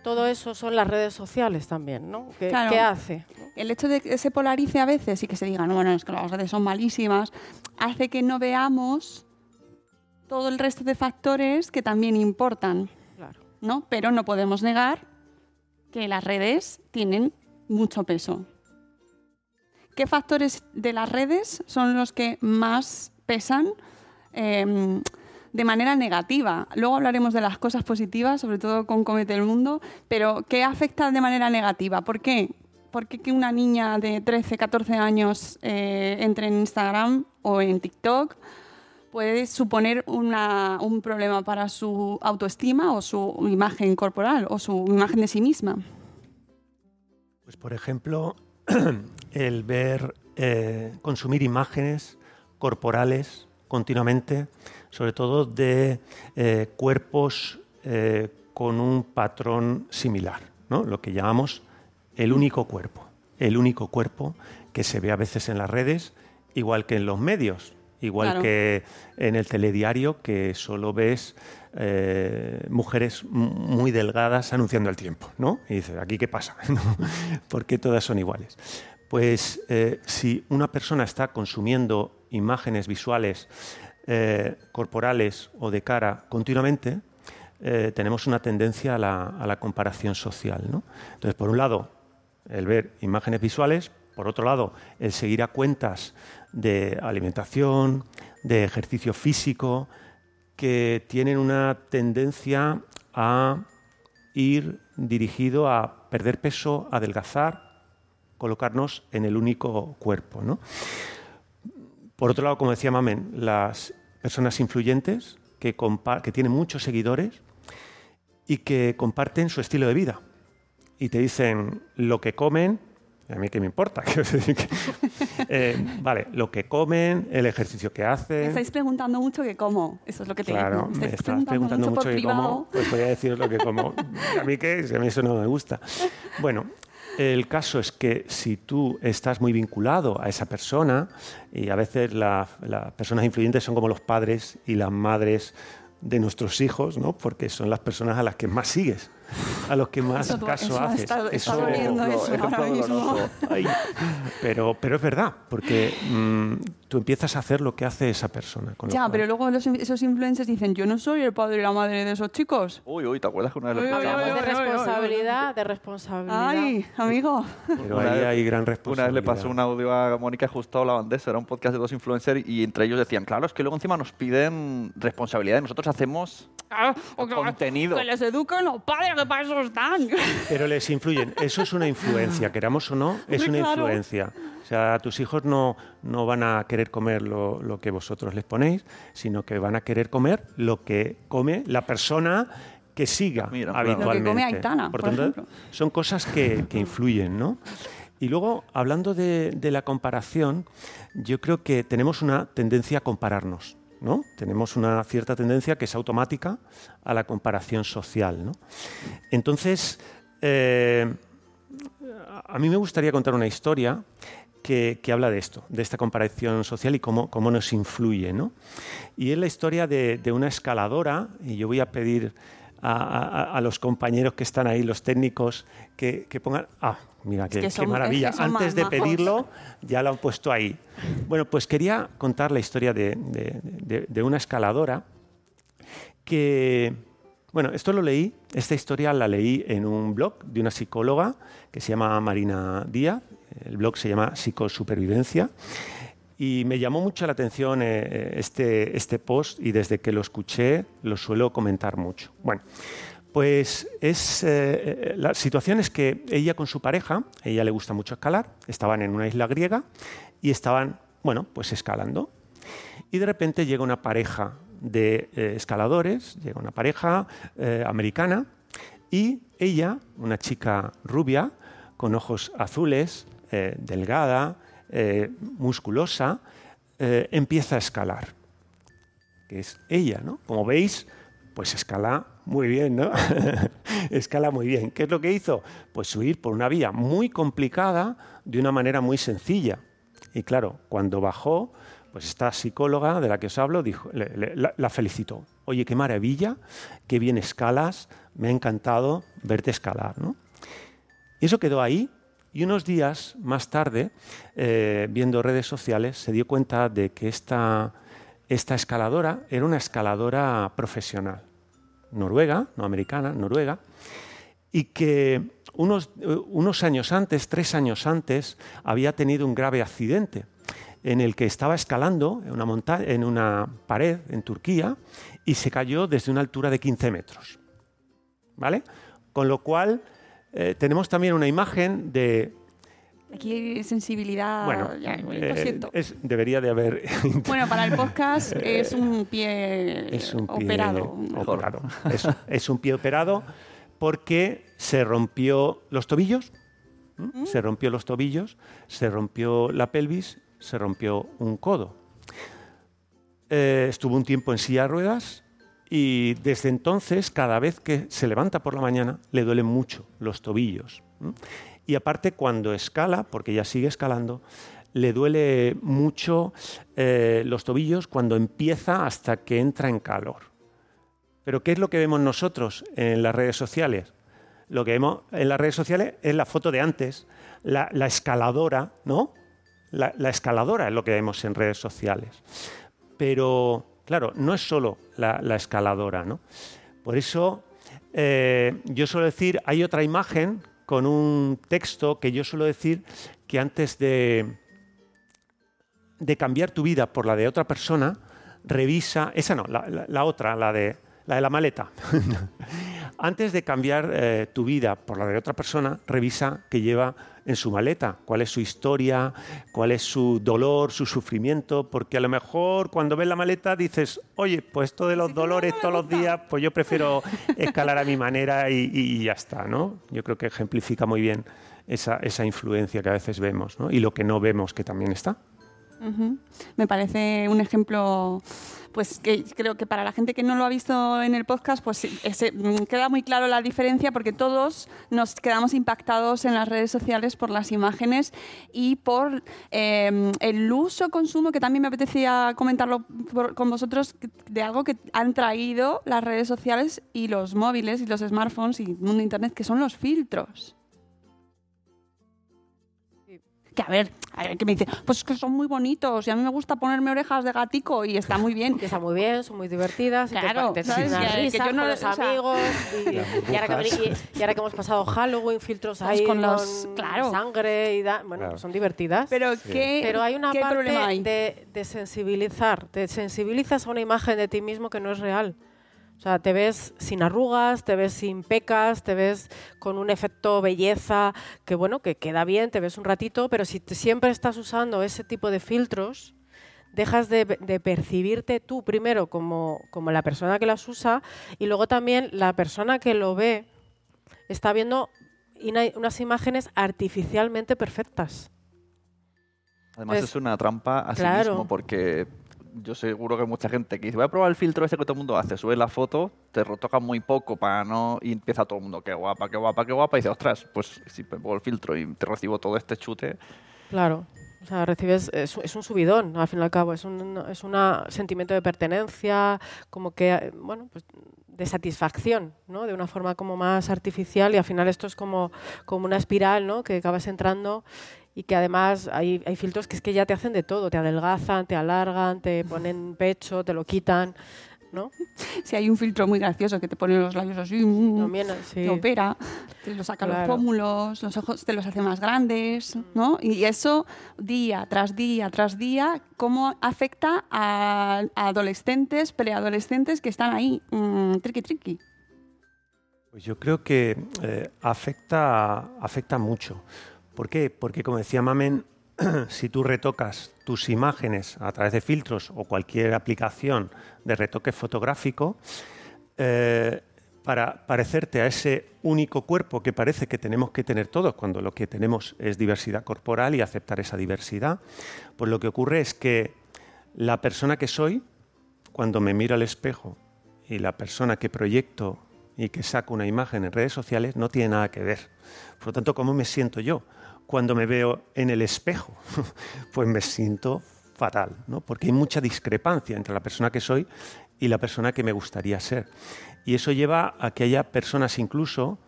E: todo eso son las redes sociales también, ¿no? ¿Qué,
C: Claro.
E: qué hace?
C: El hecho de que se polarice a veces y que se diga, no, bueno, es que las redes son malísimas, hace que no veamos todo el resto de factores que también importan.
E: Claro.
C: ¿no? Pero no podemos negar que las redes tienen mucho peso. ¿Qué factores de las redes son los que más pesan eh, de manera negativa? Luego hablaremos de las cosas positivas, sobre todo con Comete el Mundo, pero ¿qué afecta de manera negativa? ¿Por qué? ¿Por qué que una niña de 13, 14 años eh, entre en Instagram o en TikTok puede suponer un problema para su autoestima o su imagen corporal o su imagen de sí misma?
F: Pues por ejemplo, el ver, eh, consumir imágenes corporales continuamente, sobre todo de eh, cuerpos eh, con un patrón similar, ¿no? lo que llamamos el único cuerpo, el único cuerpo que se ve a veces en las redes, igual que en los medios, igual
O: Claro.
F: que en el telediario, que solo ves eh, mujeres muy delgadas anunciando el tiempo, ¿no? Y dices, ¿aquí qué pasa? ¿Por qué todas son iguales? Pues eh, si una persona está consumiendo imágenes visuales eh, corporales o de cara continuamente, tenemos una tendencia a la, a la comparación social. ¿no? Entonces, por un lado, el ver imágenes visuales, por otro lado, el seguir a cuentas de alimentación, de ejercicio físico, que tienen una tendencia a ir dirigido a perder peso, adelgazar, colocarnos en el único cuerpo. ¿no? Por otro lado, como decía Mamen, las personas influyentes que, que tienen muchos seguidores y que comparten su estilo de vida y te dicen lo que comen, a mí qué me importa, eh, vale, lo que comen, el ejercicio que
C: Me
F: hacen.
C: estáis preguntando mucho que cómo. Eso es lo que te
F: Claro, me
C: estáis
F: estás preguntando mucho
C: por
F: que cómo, pues voy a decir lo que como. A mí si a mí eso no me gusta. Bueno, el caso es que si tú estás muy vinculado a esa persona, y a veces la- las personas influyentes son como los padres y las madres de nuestros hijos, ¿no? Porque son las personas a las que más sigues, a los que más
C: Eso-
F: caso
C: eso
F: haces.
C: está- está
F: Eso-
C: doliendo eso ahora mismo.
F: Ay, pero, pero es verdad, porque mm, tú empiezas a hacer lo que hace esa persona. con
C: Ya,
F: cual-
C: pero luego los- esos influencers dicen, yo no soy el padre y la madre de esos chicos.
D: Uy, uy, ¿te acuerdas que una vez
C: Uy,
D: lo
C: uy,
D: escuchamos?
C: uy,
E: de
C: uy, uy, uy, uy.
E: responsabilidad, de responsabilidad.
C: Ay, amigo.
F: Pero ahí hay gran
D: Una vez le
F: responsabilidad.
D: pasó un audio a Mónica de eso, era un podcast de dos influencers y entre ellos decían, claro, es que luego encima nos piden responsabilidad y nosotros hacemos contenido.
C: Que les eduquen los padres, que para eso están.
F: Pero les influyen. Eso es una influencia, queramos o no, es
C: Hombre,
F: una
C: claro.
F: influencia. O sea, tus hijos no, no van a querer comer lo, lo que vosotros les ponéis, sino que van a querer comer lo que come la persona que siga
D: Mira,
F: habitualmente.
C: Lo que come Aitana, por
F: tanto,
C: ejemplo.
F: son cosas que, que influyen, ¿no? Y luego, hablando de, de la comparación, yo creo que tenemos una tendencia a compararnos, ¿no? Tenemos una cierta tendencia que es automática a la comparación social, ¿no? Entonces, eh, a mí me gustaría contar una historia que, que habla de esto, de esta comparación social y cómo, cómo nos influye. ¿no? Y es la historia de, de una escaladora, y yo voy a pedir a, a- a los compañeros que están ahí, los técnicos, que, que pongan... Ah, mira, qué,
C: que
F: qué
C: son-
F: maravilla.
C: es
F: Antes de pedirlo, ya lo han puesto ahí. Bueno, pues quería contar la historia de, de- de- de una escaladora que, bueno, esto lo leí, esta historia la leí en un blog de una psicóloga que se llama Marina Díaz, el blog se llama Psicosupervivencia, y me llamó mucho la atención eh, este, este post y desde que lo escuché lo suelo comentar mucho. Bueno, pues es, eh, eh, la situación es que ella con su pareja, a ella le gusta mucho escalar, estaban en una isla griega y estaban, bueno, pues escalando. Y de repente llega una pareja de eh, escaladores, llega una pareja eh, americana y ella, una chica rubia, con ojos azules, eh, delgada, eh, musculosa, eh, empieza a escalar. Que es ella, ¿no? Como veis, Pues escala muy bien, ¿no? escala muy bien. ¿Qué es lo que hizo? Pues subir por una vía muy complicada de una manera muy sencilla. Y claro, cuando bajó, pues esta psicóloga de la que os hablo dijo, la, la felicitó. Oye, qué maravilla, qué bien escalas, me ha encantado verte escalar. ¿no? Y eso quedó ahí. Y unos días más tarde, eh, viendo redes sociales, se dio cuenta de que esta, escaladora era una escaladora profesional, noruega, no americana, noruega, y que unos, eh, unos años antes, tres años antes, había tenido un grave accidente en el que estaba escalando en una, en una pared en Turquía y se cayó desde una altura de 15 metros. ¿Vale? Con lo cual, eh, tenemos también una imagen de...
C: Aquí hay sensibilidad.
F: Bueno,
C: ya, lo
F: eh,
C: siento.
F: es- debería de haber...
C: Bueno, para el podcast es un pie,
F: es un pie
C: operado.
F: operado. Es, es un pie operado porque se rompió los tobillos, se rompió los tobillos, se rompió la pelvis, se rompió un codo. Eh, estuvo un tiempo en silla de ruedas y desde entonces, cada vez que se levanta por la mañana, le duelen mucho los tobillos. Y aparte, cuando escala, porque ya sigue escalando, le duele mucho eh, los tobillos cuando empieza hasta que entra en calor. Pero ¿qué es lo que vemos nosotros en las redes sociales? Lo que vemos en las redes sociales es la foto de antes, la, la escaladora, ¿no? La, la escaladora es lo que vemos en redes sociales. Pero, claro, no es solo la, la escaladora, ¿no? Por eso, eh, yo suelo decir, hay otra imagen con un texto que yo suelo decir que antes de, de cambiar tu vida por la de otra persona, revisa, esa no, la, otra, la, de la maleta. Antes de cambiar eh, tu vida por la de otra persona, revisa qué lleva en su maleta, cuál es su historia, cuál es su dolor, su sufrimiento, porque a lo mejor cuando ves la maleta dices, oye, pues esto de los dolores todos los días, pues yo prefiero escalar a mi manera y, y ya está, ¿no? Yo creo que ejemplifica muy bien esa, esa influencia que a veces vemos, ¿no? Y lo que no vemos que también está.
C: Ujú. Me parece un ejemplo, pues que creo que para la gente que no lo ha visto en el podcast, pues ese- mm, queda muy claro la diferencia porque todos nos quedamos impactados en las redes sociales por las imágenes y por eh, el uso, consumo, que también me apetecía comentarlo por- con vosotros, de algo que han traído las redes sociales y los móviles y los smartphones y el mundo Internet, que son los filtros. Que a ver, a ver, que me dice, pues que son muy bonitos y a mí me gusta ponerme orejas de gatico y está muy bien.
E: Que está muy bien, son muy divertidas. y te
C: Claro,
E: pa- te
C: ¿sabes? Que- que
E: risa
C: yo no-
E: con los
C: o sea,
E: amigos. Y, y ahora que, y- y ahora que hemos pasado Halloween, filtros ahí
C: con
E: con,
C: los- claro.
E: sangre y da- bueno,
C: Claro.
E: son divertidas.
C: Pero ¿qué-
E: Pero hay una
C: qué
E: parte
C: problema hay?
E: De, de sensibilizar. Te sensibilizas a una imagen de ti mismo que no es real. O sea, te ves sin arrugas, te ves sin pecas, te ves con un efecto belleza que, bueno, que queda bien, te ves un ratito, pero si te- siempre estás usando ese tipo de filtros, dejas de, de percibirte tú primero como, como la persona que las usa y luego también la persona que lo ve está viendo unas imágenes artificialmente perfectas.
D: Además
E: Pues,
D: es una trampa a sí
E: claro.
D: mismo porque yo seguro que mucha gente que dice, voy a probar el filtro ese que todo el mundo hace, sube la foto, te retocan muy poco para no... y empieza todo el mundo, qué guapa, qué guapa, qué guapa, y dice, ostras, pues si me pongo el filtro y te recibo todo este chute,
E: Claro. O sea, recibes, es, es un subidón, al fin y al cabo, es un es una sentimiento de pertenencia, como que, bueno, pues de satisfacción, ¿no? De una forma como más artificial y al final esto es como, como una espiral, ¿no? Que acabas entrando y que además hay, hay filtros que es que ya te hacen de todo, te adelgazan, te alargan, te ponen pecho, te lo quitan, ¿no?
C: Si hay un filtro muy gracioso que te pone los labios así, mm,
E: También, sí.
C: te opera, te lo saca
E: Claro.
C: los pómulos, los ojos te los hace más grandes, ¿no? Y eso día tras día tras día, cómo afecta a, a adolescentes, preadolescentes que están ahí, mm, triqui triqui.
F: Pues yo creo que eh, afecta, afecta mucho. ¿Por qué? Porque, como decía Mamen, si tú retocas tus imágenes a través de filtros o cualquier aplicación de retoque fotográfico, eh, para parecerte a ese único cuerpo que parece que tenemos que tener todos, cuando lo que tenemos es diversidad corporal y aceptar esa diversidad, pues lo que ocurre es que la persona que soy, cuando me miro al espejo y la persona que proyecto y que saco una imagen en redes sociales no tiene nada que ver. Por lo tanto, ¿cómo me siento yo cuando me veo en el espejo? pues me siento fatal, ¿no? porque hay mucha discrepancia entre la persona que soy y la persona que me gustaría ser. Y eso lleva a que haya personas incluso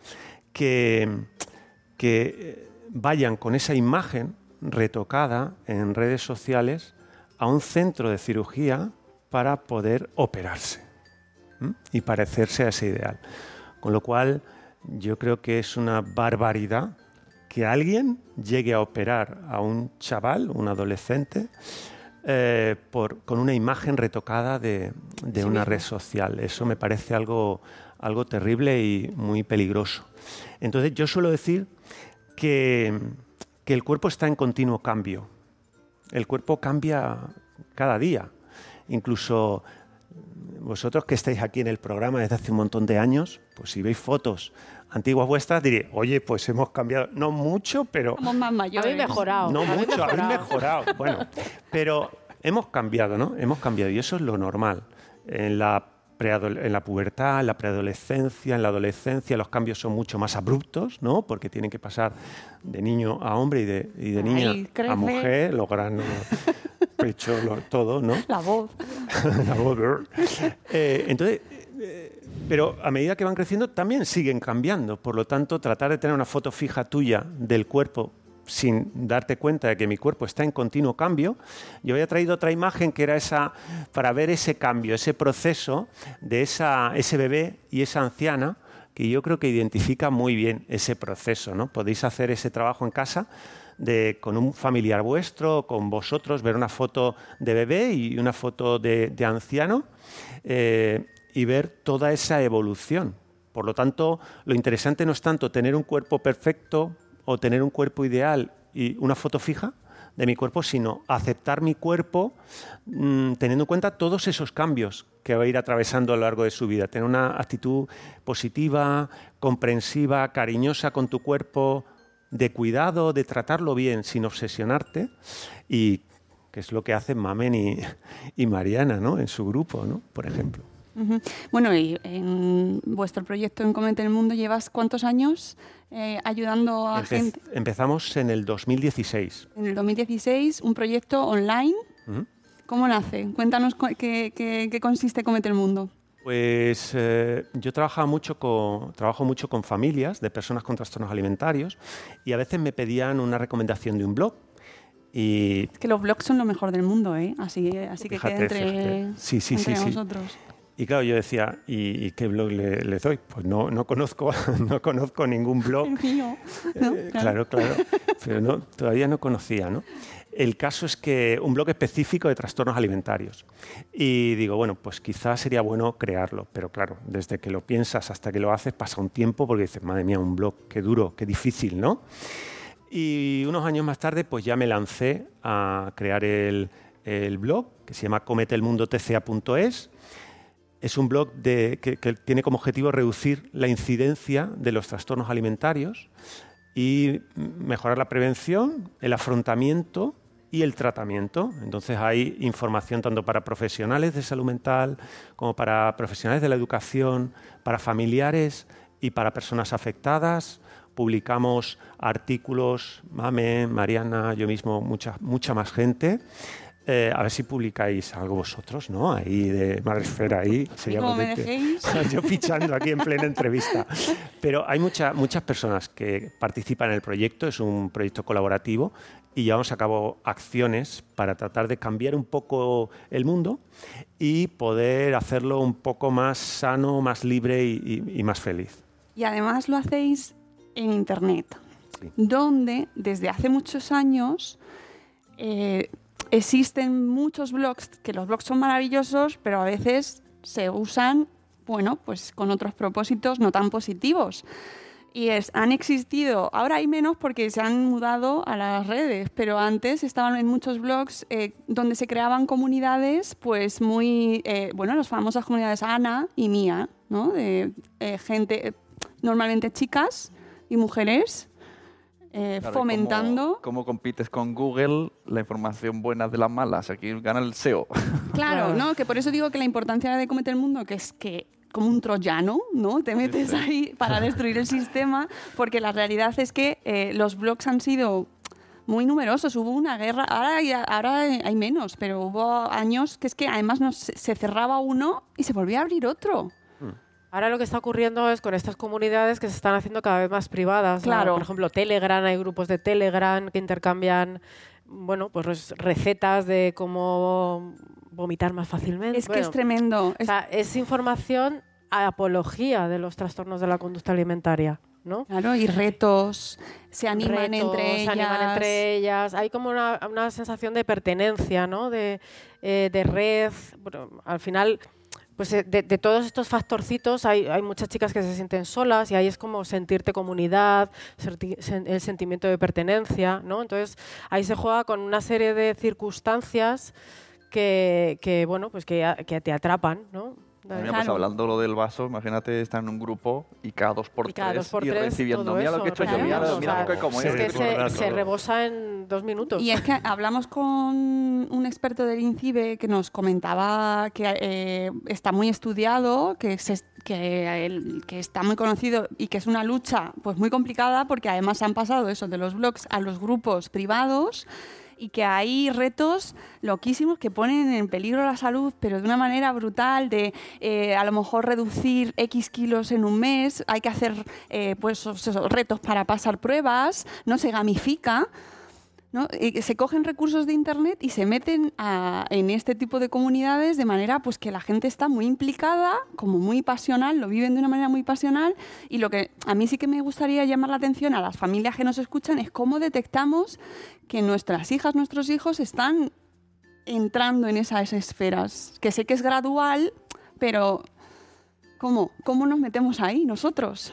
F: que, que eh, vayan con esa imagen retocada en redes sociales a un centro de cirugía para poder operarse y parecerse a ese ideal. Con lo cual, yo creo que es una barbaridad que alguien llegue a operar a un chaval, un adolescente, eh, por, con una imagen retocada de, de
C: Sí
F: una
C: mismo.
F: red social. Eso me parece algo, algo terrible y muy peligroso. Entonces, yo suelo decir que, que el cuerpo está en continuo cambio. El cuerpo cambia cada día. Incluso vosotros que estáis aquí en el programa desde hace un montón de años, pues si veis fotos antiguas vuestras, diréis, oye, pues hemos cambiado, no mucho, pero...
C: Somos más mayores.
E: Habéis mejorado.
F: No
E: habéis
F: mucho, habéis
E: mejorado.
F: mejorado. Bueno, pero hemos cambiado, ¿no? Hemos cambiado y eso es lo normal. En la, en la pubertad, en la preadolescencia, en la adolescencia los cambios son mucho más abruptos, ¿no? Porque tienen que pasar de niño a hombre y de, y de niña a mujer, los granos, pecho, lo- todo, ¿no?
C: La voz.
F: La voz. Eh, entonces, pero a medida que van creciendo también siguen cambiando. Por lo tanto, tratar de tener una foto fija tuya del cuerpo sin darte cuenta de que mi cuerpo está en continuo cambio, yo había traído otra imagen que era esa para ver ese cambio, ese proceso de esa, ese bebé y esa anciana que yo creo que identifica muy bien ese proceso. Podéis hacer ese trabajo en casa de, con un familiar vuestro, con vosotros, ver una foto de bebé y una foto de, de anciano eh, y ver toda esa evolución. Por lo tanto, lo interesante no es tanto tener un cuerpo perfecto o tener un cuerpo ideal y una foto fija de mi cuerpo, sino aceptar mi cuerpo mm, teniendo en cuenta todos esos cambios que va a ir atravesando a lo largo de su vida. Tener una actitud positiva, comprensiva, cariñosa con tu cuerpo, de cuidado, de tratarlo bien sin obsesionarte y que es lo que hacen Mamen y, y Mariana ¿no? en su grupo, ¿no? por ejemplo.
C: Bueno, y en vuestro proyecto en Comete el Mundo llevas cuántos años eh, ayudando a
F: Empe-
C: gente.
F: Empezamos en el 2016.
C: En el 2016, un proyecto online.
F: Ujú.
C: ¿Cómo nace? Cuéntanos cu- qué, qué- qué consiste Comete el Mundo.
F: Pues eh, yo trabajo mucho, con, trabajo mucho con familias de personas con trastornos alimentarios y a veces me pedían una recomendación de un blog. Y
C: Es que los blogs son lo mejor del mundo, ¿eh? Así, así que
F: Fíjate,
C: queda entre,
F: fíjate. Sí, sí,
C: entre
F: sí, sí. Y claro, yo decía, ¿y, y qué blog le, le doy? Pues no, no, conozco, no conozco ningún blog.
C: El mío, ¿no?
F: Eh, claro, claro. Pero no, todavía no conocía, ¿no? El caso es que un blog específico de trastornos alimentarios. Y digo, bueno, pues quizás sería bueno crearlo. Pero claro, desde que lo piensas hasta que lo haces pasa un tiempo porque dices, madre mía, un blog, qué duro, qué difícil, ¿no? Y unos años más tarde, pues ya me lancé a crear el, el blog, que se llama cometelmundotca.es. Es un blog que, tiene como objetivo reducir la incidencia de los trastornos alimentarios y mejorar la prevención, el afrontamiento y el tratamiento. Entonces hay información tanto para profesionales de salud mental como para profesionales de la educación, para familiares y para personas afectadas. Publicamos artículos, Mame, Mariana, yo mismo, mucha más gente. Eh, a ver si publicáis algo vosotros, ¿no? Ahí de Madresfera, ahí. sería
C: cómo me dejéis?
F: Yo pichando aquí en plena entrevista. Pero hay mucha- muchas personas que participan en el proyecto, es un proyecto colaborativo y llevamos a cabo acciones para tratar de cambiar un poco el mundo y poder hacerlo un poco más sano, más libre y, y- y más feliz.
C: Y además lo hacéis en Internet, donde desde hace muchos años eh, existen muchos blogs, que los blogs son maravillosos, pero a veces se usan, bueno, pues con otros propósitos no tan positivos. Y es, han existido, ahora hay menos porque se han mudado a las redes, pero antes estaban en muchos blogs eh, donde se creaban comunidades, pues muy, eh, bueno, las famosas comunidades Ana y Mía, ¿no? De eh, gente, normalmente chicas y mujeres eh,
D: Claro, ¿y
C: fomentando.
D: ¿Cómo, cómo compites con Google la información buena de las malas? Aquí gana el SEO.
C: Claro, ¿no? Que por eso digo que la importancia de Comete el Mundo, que es que como un troyano, ¿no? Te metes
D: sí.
C: ahí para destruir el sistema, porque la realidad es que eh, los blogs han sido muy numerosos. Hubo una guerra, ahora hay, ahora hay menos, pero hubo años que es que además no, se, se cerraba uno y se volvía a abrir otro.
E: Ahora lo que está ocurriendo es con estas comunidades que se están haciendo cada vez más privadas. ¿no?
C: Claro.
E: Por ejemplo, Telegram, hay grupos de Telegram que intercambian bueno, pues recetas de cómo vomitar más fácilmente.
C: Es que es tremendo.
E: O sea, es información a apología de los trastornos de la conducta alimentaria. ¿no?
C: Claro, y retos, se animan
E: Retos,
C: entre
E: se
C: ellas.
E: animan entre ellas. Hay como una, una sensación de pertenencia, ¿no? De, eh, de red. Bueno, al final, pues eh, de, de todos estos factorcitos hay, hay muchas chicas que se sienten solas y ahí es como sentirte comunidad, el sentimiento de pertenencia, ¿no? Entonces ahí se juega con una serie de circunstancias que, que, bueno, pues que, que te atrapan, ¿no?
D: Mira, pues hablando lo del vaso, imagínate estar en un grupo y cada dos por
E: Y cada
D: tres
E: dos por
D: ir
E: tres,
D: recibiendo. Mira lo
E: eso,
D: que he hecho yo,
E: claro.
D: mira,
E: O
D: mira
E: sea,
D: lo que como
E: es que se, se rebosa en dos minutos.
C: Y es que hablamos con un experto del INCIBE que nos comentaba que eh, está muy estudiado, que, se- que, el- que está muy conocido y que es una lucha pues muy complicada porque además han pasado eso de los blogs a los grupos privados y que hay retos loquísimos que ponen en peligro la salud, pero de una manera brutal, de eh, a lo mejor reducir X kilos en un mes, hay que hacer eh, pues, retos para pasar pruebas, no se gamifica. ¿No? Se cogen recursos de internet y se meten en este tipo de comunidades de manera pues que la gente está muy implicada, como muy pasional, lo viven de una manera muy pasional y lo que a mí sí que me gustaría llamar la atención a las familias que nos escuchan es cómo detectamos que nuestras hijas, nuestros hijos están entrando en esas esferas, que sé que es gradual, pero ¿cómo? ¿Cómo nos metemos ahí nosotros?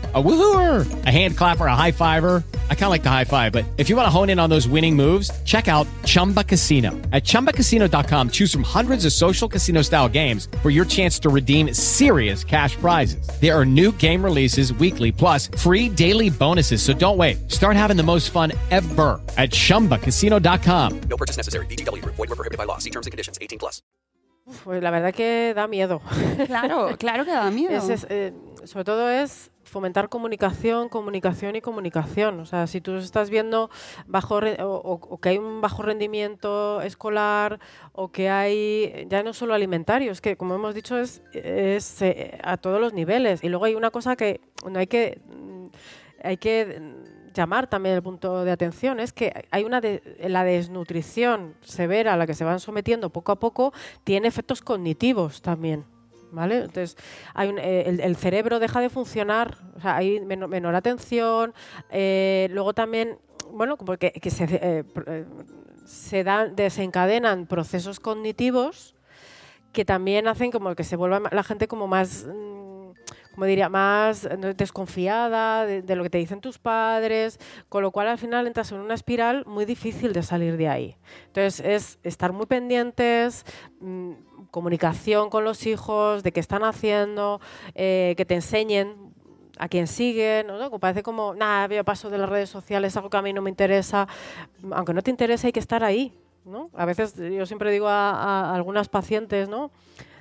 O: A woohooer, a hand clapper, a high fiver. I kind of like the high five, but if you want to hone in on those winning moves, check out Chumba Casino. At chumbacasino.com, choose from hundreds of social casino style games for your chance to redeem serious cash prizes. There are new game releases weekly, plus free daily bonuses. So don't wait. Start having the most fun ever at chumbacasino.com.
P: No purchase necessary. VGW Group. Void were prohibited by law. See terms and conditions. 18 plus.
E: Pues la verdad que da miedo.
C: Claro, claro que da miedo.
E: Es- es, eh, sobre todo es fomentar comunicación, comunicación y comunicación. O sea, si tú estás viendo bajo o, que hay un bajo rendimiento escolar o que hay ya no solo alimentario, es que como hemos dicho es, es eh, a todos los niveles. Y luego hay una cosa que no hay que mm, hay que llamar también el punto de atención es que hay una de- la desnutrición severa a la que se van sometiendo poco a poco tiene efectos cognitivos también. Entonces, eh, el, cerebro deja de funcionar, o sea, hay menor, atención, eh, luego también, bueno, porque que se, eh, se dan, desencadenan procesos cognitivos que también hacen como que se vuelva la gente como más, mm, como diría, más desconfiada de, de lo que te dicen tus padres, con lo cual al final entras en una espiral muy difícil de salir de ahí. Entonces es estar muy pendientes, mm, comunicación con los hijos, de qué están haciendo, eh, que te enseñen a quién siguen, ¿no? Parece como, nada, yo paso de las redes sociales, algo que a mí no me interesa. Aunque no te interese, hay que estar ahí, ¿no? A veces yo siempre digo a, a algunas pacientes, ¿no?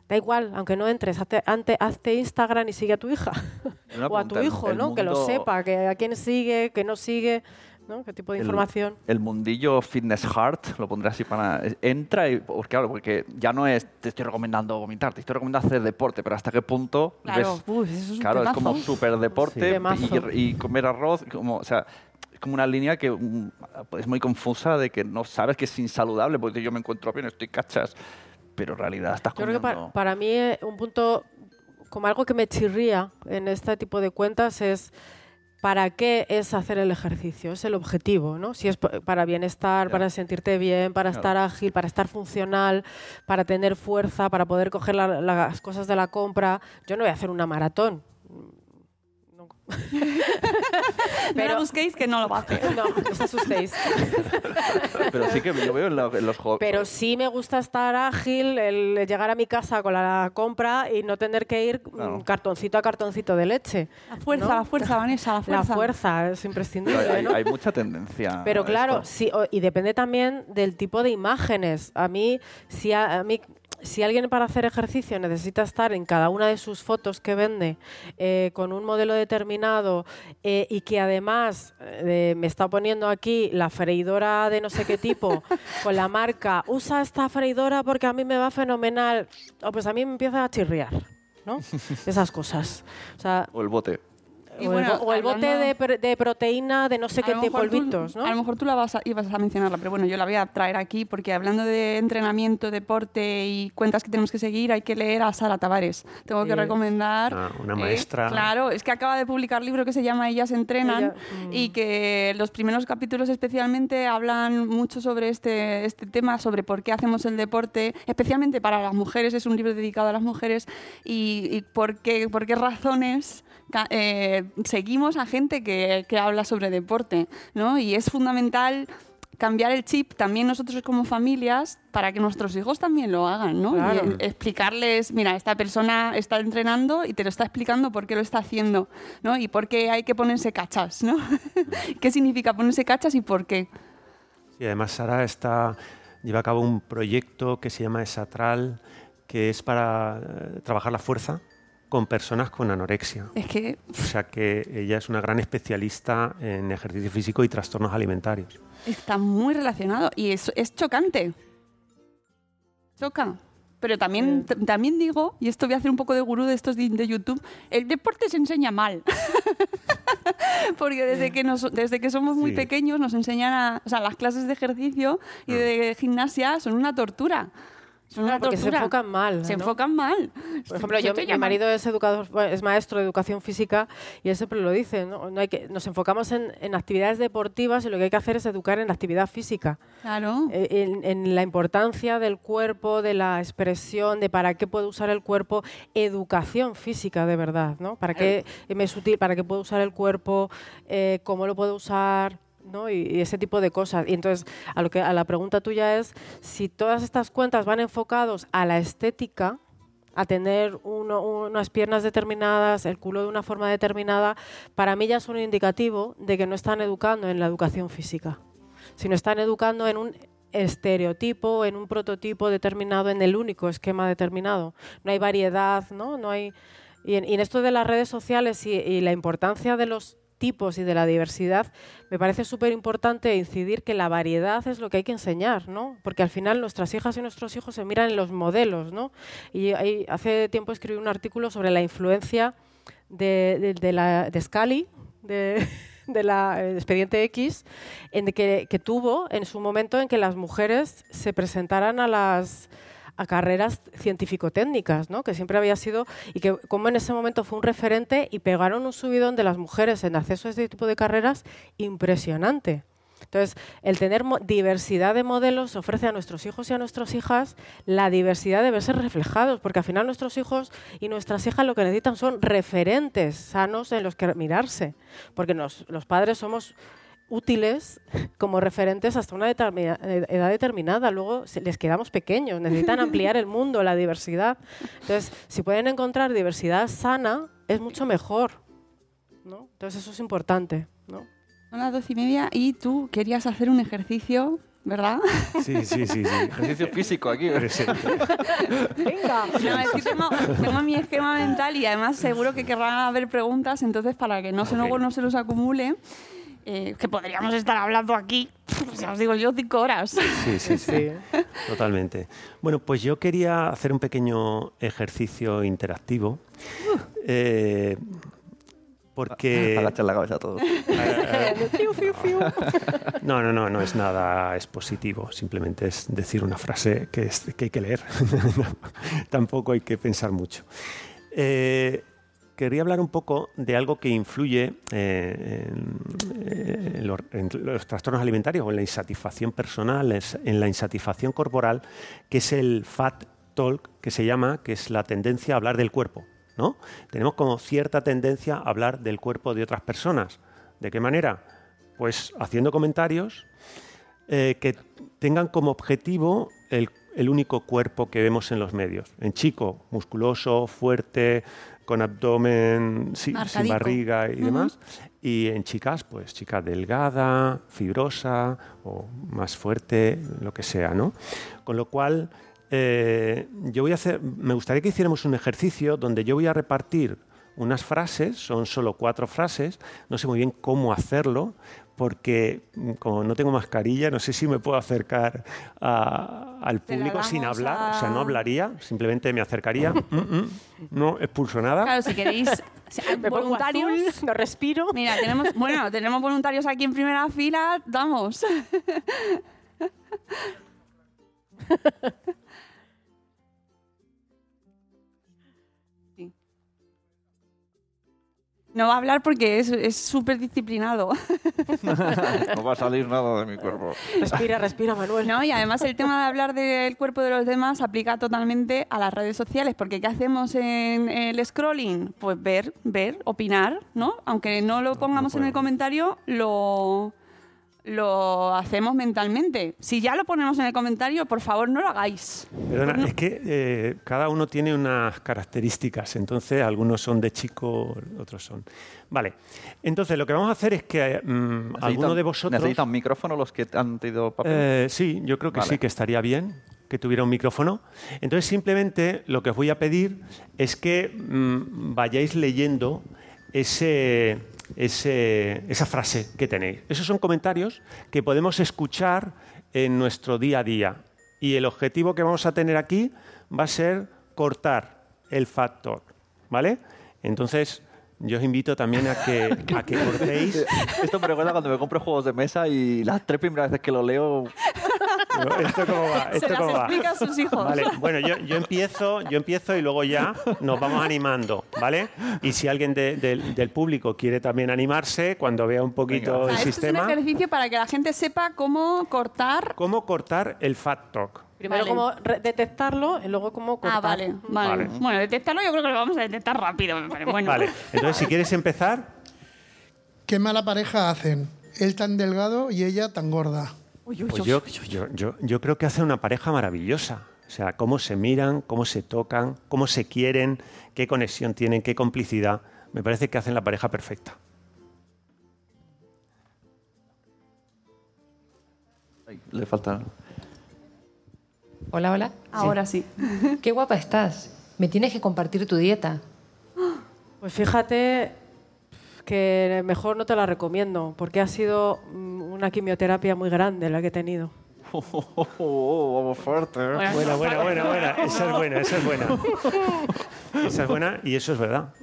E: Da igual, aunque no entres, hazte, ante- hazte Instagram y sigue a tu hija. O a tu hijo, ¿no? Que lo sepa, que a quién sigue, que no sigue, ¿no? Qué tipo de
D: el-
E: información.
D: El, mundillo fitness heart, lo pondré así para... Entra y... Porque, claro, porque ya no es te estoy recomendando vomitar, te estoy recomendando hacer deporte, pero ¿hasta qué punto
C: Claro,
D: ves-
C: uy, eso es un
D: claro, es como súper deporte
E: Sí.
D: Y, y comer arroz, como, o sea, es como una línea que mm, es muy confusa de que no sabes que es insaludable, porque yo me encuentro bien, estoy cachas, pero en realidad estás
E: Yo creo que
D: comiendo...
E: para, para mí eh, un punto, como algo que me chirría en este tipo de cuentas es para qué es hacer el ejercicio, es el objetivo, ¿no? Si es pa- para bienestar, para sentirte bien, para
D: Claro.
E: estar ágil, para estar funcional, para tener fuerza, para poder coger la- las cosas de la compra. Yo no voy a hacer una maratón. No, tampoco.
C: no busquéis que no lo va a hacer.
E: No, no os asustéis.
D: Pero sí que yo veo en, la- en los jóvenes.
E: Pero sí me gusta estar ágil, el llegar a mi casa con la compra y no tener que ir mm,
D: Claro.
E: cartoncito a cartoncito de leche.
C: La fuerza,
E: ¿no?
C: la fuerza, Vanessa, la
E: La
C: fuerza.
E: fuerza es imprescindible.
D: hay,
E: ¿no?
D: hay mucha tendencia.
E: Pero
D: a
E: claro,
D: esto.
E: sí, o- y depende también del tipo de imágenes. A mí, si a, a mí, si alguien para hacer ejercicio necesita estar en cada una de sus fotos que vende eh, con un modelo determinado eh, y que además eh, me está poniendo aquí la freidora de no sé qué tipo con la marca, usa esta freidora porque a mí me va fenomenal, o pues a mí me empieza a chirriar. ¿no? Esas cosas. O sea,
D: O el bote.
C: Y
E: o,
C: bueno,
E: el, o el bote de, de proteína de no sé
C: A
E: qué tipo polvitos, ¿no?
C: A lo mejor tú la vas a, ibas a mencionarla, pero bueno, yo la voy a traer aquí porque hablando de entrenamiento, deporte y cuentas que tenemos que seguir, hay que leer a Sara Tavares. Tengo que recomendar.
F: Ah, una
C: eh,
F: maestra.
C: claro, es que acaba de publicar libro que se llama Ellas entrenan
E: Ella-
C: y que los primeros capítulos especialmente hablan mucho sobre este, este tema, sobre por qué hacemos el deporte, especialmente para las mujeres, es un libro dedicado a las mujeres y, y por, qué, por qué razones eh, seguimos a gente que, que habla sobre deporte, ¿no? Y es fundamental cambiar el chip también nosotros como familias para que nuestros hijos también lo hagan, ¿no?
E: Claro.
C: Y, explicarles, mira, esta persona está entrenando y te lo está explicando por qué lo está haciendo, ¿no? Y por qué hay que ponerse cachas, ¿no? ¿Qué significa ponerse cachas y por qué?
F: Y además Sara está, lleva a cabo un proyecto que se llama Esatral, que es para eh, trabajar la fuerza con personas con anorexia.
C: Es que
F: O sea que ella es una gran especialista en ejercicio físico y trastornos alimentarios.
C: está muy relacionado y es, es chocante. Choca. Pero también, también digo, y esto voy a hacer un poco de gurú de estos de, de YouTube, el deporte se enseña mal. Porque desde que, nos, desde que somos muy
F: Sí.
C: pequeños nos enseñan a... O sea, las clases de ejercicio y de gimnasia son una tortura. Son una
E: porque se enfocan mal.
C: Se
E: ¿no?
C: enfocan mal.
E: Por ejemplo, yo, mi
C: llaman-
E: marido es educador, es maestro de educación física y él siempre lo dice, ¿no? No hay que, nos enfocamos en, en actividades deportivas y lo que hay que hacer es educar en la actividad física,
C: Claro.
E: eh, en, en la importancia del cuerpo, de la expresión, de para qué puede usar el cuerpo, educación física de verdad, ¿no? Para qué me es útil, para qué puede usar el cuerpo, eh, cómo lo puede usar, ¿no? Y, ese tipo de cosas. Y entonces, a, lo que, a la pregunta tuya es, si todas estas cuentas van enfocados a la estética, a tener unas piernas determinadas, el culo de una forma determinada, para mí ya es un indicativo de que no están educando en la educación física, sino están educando en un estereotipo, en un prototipo determinado, en el único esquema determinado. No hay variedad, ¿no? no hay... y, en, esto de las redes sociales y la importancia de los tipos y de la diversidad, me parece súper importante incidir que la variedad es lo que hay que enseñar, ¿no? Porque al final nuestras hijas y nuestros hijos se miran en los modelos, ¿no? Y hace tiempo escribí un artículo sobre la influencia de, de, la, de Scully, de, la eh, Expediente X, en que tuvo en su momento en que las mujeres se presentaran a las a carreras científico-técnicas, ¿no? que siempre había sido, y que como en ese momento fue un referente y pegaron un subidón de las mujeres en acceso a este tipo de carreras impresionante. Entonces, el tener diversidad de modelos ofrece a nuestros hijos y a nuestras hijas la diversidad de verse reflejados, porque al final nuestros hijos y nuestras hijas lo que necesitan son referentes sanos en los que mirarse, porque nos- los padres somos útiles como referentes hasta una determina- edad determinada. Luego se- les quedamos pequeños, necesitan ampliar el mundo, la diversidad. Entonces, si pueden encontrar diversidad sana, es mucho mejor. ¿no? Entonces, eso es importante. ¿no?
C: Son las doce y media y tú querías hacer un ejercicio, ¿verdad?
F: Sí, sí, sí. sí.
D: Ejercicio físico aquí.
F: Presente.
E: Venga.
C: No, es que tengo, tengo mi esquema mental y además seguro que querrán haber preguntas, entonces para que no se,
F: Ok.
C: luego no se los acumule, eh, que podríamos estar hablando aquí, ya os digo yo, cinco horas.
F: Sí, sí, sí. Totalmente. Bueno, pues yo quería hacer un pequeño ejercicio interactivo. eh, porque...
D: Agachar la cabeza a todos.
E: Fiu, fiu, fiu.
F: No, no, no, no es nada expositivo, simplemente es decir una frase que, es- que hay que leer. Tampoco hay que pensar mucho. Eh, quería hablar un poco de algo que influye eh, en, en los, trastornos alimentarios o en la insatisfacción personal, en la insatisfacción corporal, que es el fat talk, que se llama, que es la tendencia a hablar del cuerpo. ¿no? Tenemos como cierta tendencia a hablar del cuerpo de otras personas. ¿De qué manera? Pues haciendo comentarios eh, que tengan como objetivo el único cuerpo que vemos en los medios. En chico, musculoso, fuerte, con abdomen sí, sin barriga y demás. Y en chicas, pues chica delgada, fibrosa o más fuerte, lo que sea, ¿no? Con lo cual, eh, yo voy a hacer, me gustaría que hiciéramos un ejercicio donde yo voy a repartir unas frases, son solo cuatro frases, no sé muy bien cómo hacerlo, porque mm, como no tengo mascarilla, no sé si me puedo acercar a- al público sin hablar, o sea, no hablaría, simplemente me acercaría, mm, mm, no expulso nada.
C: Claro, si queréis voluntarios,
E: azul, no respiro.
C: Mira, tenemos, bueno, tenemos voluntarios aquí en primera fila, vamos. No va a hablar porque es es súper disciplinado.
D: no va a salir nada de mi cuerpo.
E: Respira, respira, Manuel.
C: No, y además el tema de hablar del cuerpo de los demás aplica totalmente a las redes sociales, porque ¿qué hacemos en el scrolling? Pues ver, ver, opinar, ¿no? Aunque no lo pongamos en el comentario, lo, lo hacemos mentalmente. Si ya lo ponemos en el comentario, por favor, no lo hagáis.
F: Perdona, es que eh, cada uno tiene unas características, entonces algunos son de chico, otros son. Vale, entonces lo que vamos a hacer es que mm, alguno de vosotros.
D: ¿Necesitan micrófono los que han tenido papel?
F: Eh, sí, yo creo que
D: Vale.
F: sí, que estaría bien que tuviera un micrófono. Entonces, simplemente lo que os voy a pedir es que mm, vayáis leyendo ese, esa frase que tenéis. Esos son comentarios que podemos escuchar en nuestro día a día. Y el objetivo que vamos a tener aquí va a ser cortar el factor. ¿Vale? Entonces, yo os invito también a que, a que cortéis.
D: Esto me recuerda cuando me compro juegos de mesa y las tres primeras veces que lo leo...
F: ¿Esto cómo va?
C: Se
F: ¿Esto
C: las
F: cómo va?
C: explica a sus hijos.
F: Vale, bueno, yo, yo empiezo, yo empiezo y luego ya nos vamos animando, ¿vale? Y si alguien de- del- del público quiere también animarse, cuando vea un poquito
C: O sea,
F: el
C: esto es un
F: sistema,
C: ejercicio para que la gente sepa cómo cortar.
F: ¿cómo cortar el fat talk?
E: Primero
C: Vale.
E: como detectarlo y luego como cortar.
C: Ah, vale, vale,
F: Vale.
C: Bueno, detectarlo yo creo que lo vamos a detectar rápido. me parece. Bueno.
F: Vale, entonces si quieres empezar,
Q: ¿Qué mala pareja hacen? Él tan delgado y ella tan gorda.
F: pues yo, yo, yo, yo creo que hace una pareja maravillosa. O sea, cómo se miran, cómo se tocan, cómo se quieren, qué conexión tienen, qué complicidad. Me parece que hacen la pareja perfecta.
D: Ay, le falta...
R: Hola, hola.
C: Ahora sí.
R: Qué guapa estás. Me tienes que compartir tu dieta.
E: Pues fíjate que mejor no te la recomiendo, porque ha sido mm, una quimioterapia muy grande la que he tenido.
D: vamos fuerte.
F: Buena, buena, buena, buena. Esa es buena, esa es buena. Esa es buena y eso es verdad.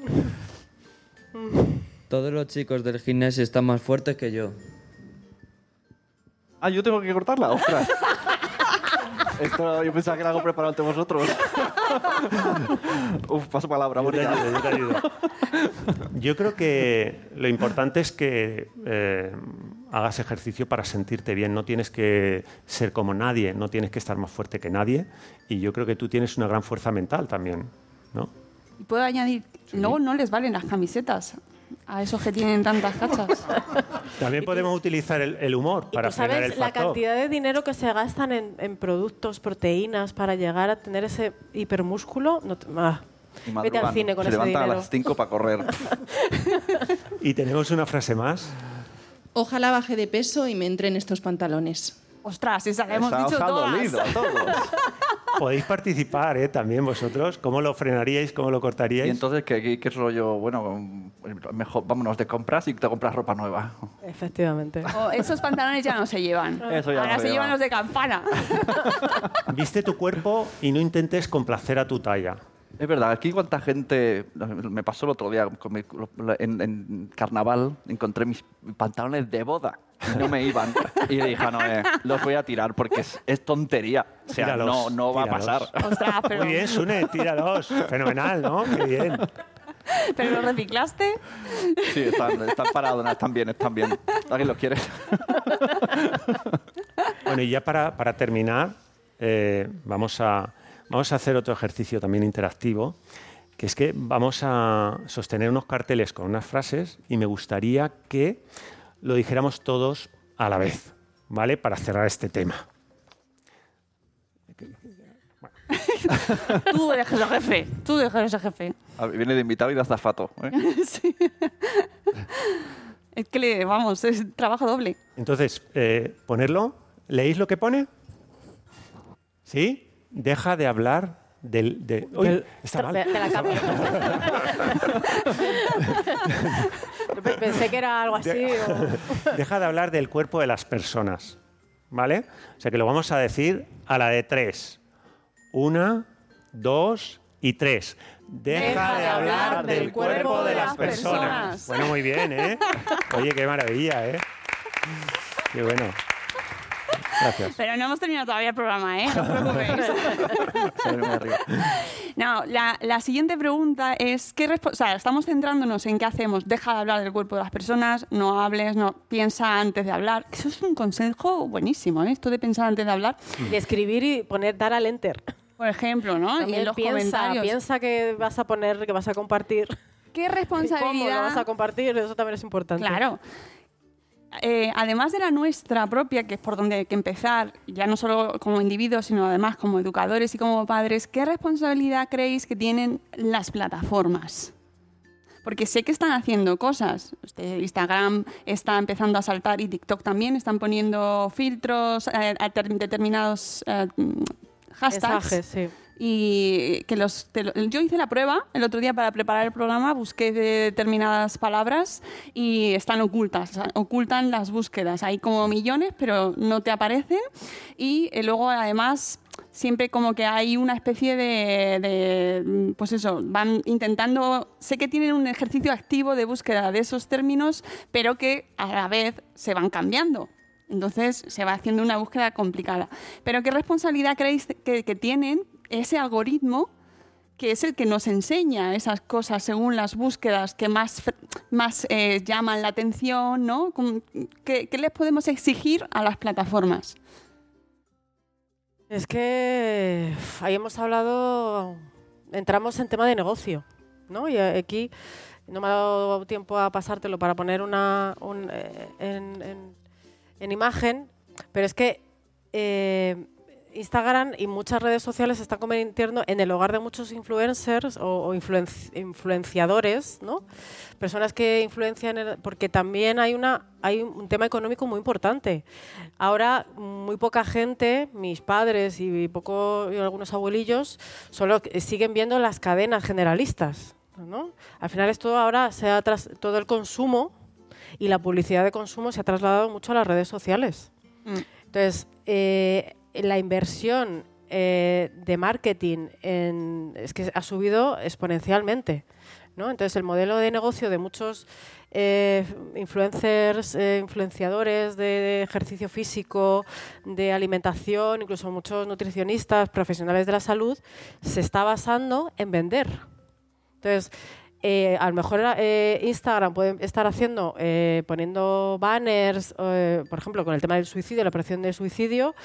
S: Todos los chicos del gimnasio están más fuertes que yo.
D: Ah, yo tengo que cortarla, ostras. Esto yo pensaba que era algo preparado ante vosotros. Uf, paso palabra,
F: Yo te ayudo, yo te ayudo. Yo creo que lo importante es que eh, hagas ejercicio para sentirte bien. No tienes que ser como nadie, no tienes que estar más fuerte que nadie. Y yo creo que tú tienes una gran fuerza mental también, ¿no?
C: Y puedo añadir, luego no les valen las camisetas a esos que tienen tantas cachas.
F: También podemos utilizar el, el humor para
E: ¿Tú
F: frenar el
E: sabes la
F: factor.
E: cantidad de dinero que se gastan en, en productos, proteínas, para llegar a tener ese hipermúsculo? No te- ah.
D: Y
E: Vete al cine con
D: Se
E: ese
D: levanta a
E: dinero.
D: las 5 para correr.
F: Y tenemos una frase más.
T: Ojalá baje de peso y me entre en estos pantalones.
C: Ostras, esa la hemos
D: Esa
C: dicho
D: ha
C: todas.
D: dolido a todos.
F: Podéis participar ¿eh? también vosotros. ¿Cómo lo frenaríais? ¿Cómo lo
D: Y
F: cortaríais?
D: entonces, ¿qué, qué, qué rollo? Bueno, mejor vámonos de compras y te compras ropa nueva.
E: Efectivamente.
C: O esos pantalones ya no se llevan.
D: Eso ya
C: Ahora
D: no se
C: se llevan
D: lleva.
C: los de campana.
F: Viste tu cuerpo y no intentes complacer a tu talla.
D: Es verdad, aquí cuánta gente, me pasó el otro día, con mi- en, en carnaval encontré mis pantalones de boda, y no me iban. Y le dije a Noé, los voy a tirar porque es, es tontería. O sea,
F: Tíralos,
D: no, no va a pasar.
C: Ostras, pero,
F: Muy bien, Sune, tíralos. Fenomenal, ¿no? Qué bien.
C: pero lo reciclaste.
D: Sí, están, están parados, no, están bien, están bien. ¿Alguien los quiere?
F: Bueno, y ya para, para terminar, eh, vamos, a, vamos a hacer otro ejercicio también interactivo, que es que vamos a sostener unos carteles con unas frases y me gustaría que lo dijéramos todos a la vez, ¿vale? Para cerrar este tema.
C: Tú eres el jefe, tú eres el jefe.
D: Ah, Viene de invitado y de azafato. ¿eh?
C: Sí. Es que, le, vamos, es trabajo doble.
F: Entonces, eh, ponerlo. ¿Leéis lo que pone? ¿Sí? Deja de hablar del... De, uy,
E: Del-
F: está mal.
E: de- de la cama. Pensé que era algo así. o-
F: Deja de hablar del cuerpo de las personas. ¿Vale? O sea que lo vamos a decir a la de tres. Una, dos y tres. Deja, de hablar del cuerpo de las personas.
C: personas.
F: Bueno, muy bien, ¿eh? Oye, qué maravilla, ¿eh? Qué bueno. Gracias.
C: Pero no hemos terminado todavía el programa, ¿eh? No os preocupéis. No, la, la siguiente pregunta es, ¿qué o sea, estamos centrándonos en qué hacemos. Deja de hablar del cuerpo de las personas, no hables, no piensa antes de hablar. Eso es un consejo buenísimo, ¿eh? Esto de pensar antes de hablar.
E: De escribir y poner dar al enter.
C: Por ejemplo, ¿no? y
E: También
C: en los
E: piensa,
C: comentarios.
E: piensa que vas a poner, que vas a compartir.
C: ¿Qué
E: ¿Cómo lo
C: responsabilidad?
E: vas a compartir? Eso también es importante.
C: Claro. Eh, además de la nuestra propia, que es por donde hay que empezar, ya no solo como individuos, sino además como educadores y como padres, ¿qué responsabilidad creéis que tienen las plataformas? Porque sé que están haciendo cosas. Este, Instagram está empezando a saltar y TikTok también están poniendo filtros eh, a ter- determinados eh, hashtags.
E: Sí.
C: Y que los, te yo hice la prueba el otro día para preparar el programa, busqué de determinadas palabras y están ocultas, ocultan las búsquedas. Hay como millones, pero no te aparecen. Y eh, luego, además, siempre como que hay una especie de, de, pues eso, van intentando, sé que tienen un ejercicio activo de búsqueda de esos términos, pero que a la vez se van cambiando. Entonces se va haciendo una búsqueda complicada. Pero ¿qué responsabilidad creéis que, que tienen ese algoritmo que es el que nos enseña esas cosas según las búsquedas que más, más eh, llaman la atención? ¿no? ¿Qué, qué les podemos exigir a las plataformas?
E: Es que ahí hemos hablado, entramos en tema de negocio, ¿no? Y eh, aquí no me ha dado tiempo a pasártelo para poner una un, eh, en, en- en imagen, pero es que Instagram y muchas redes sociales se están convirtiendo en el hogar de muchos influencers o, o influenci- influenciadores, ¿no? Personas que influencian, el- porque también hay, una, hay un tema económico muy importante. Ahora, muy poca gente, mis padres y, poco, y algunos abuelillos, solo siguen viendo las cadenas generalistas. ¿no? Al final, esto ahora se ha tras- todo el consumo y la publicidad de consumo se ha trasladado mucho a las redes sociales. Entonces, eh, la inversión eh, de marketing en- es que ha subido exponencialmente. ¿no? Entonces, el modelo de negocio de muchos eh, influencers, eh, influenciadores de ejercicio físico, de alimentación, incluso muchos nutricionistas, profesionales de la salud, se está basando en vender. Entonces, eh, a lo mejor eh, Instagram puede estar haciendo, poniendo banners, por ejemplo, con el tema del suicidio, la operación de suicidio,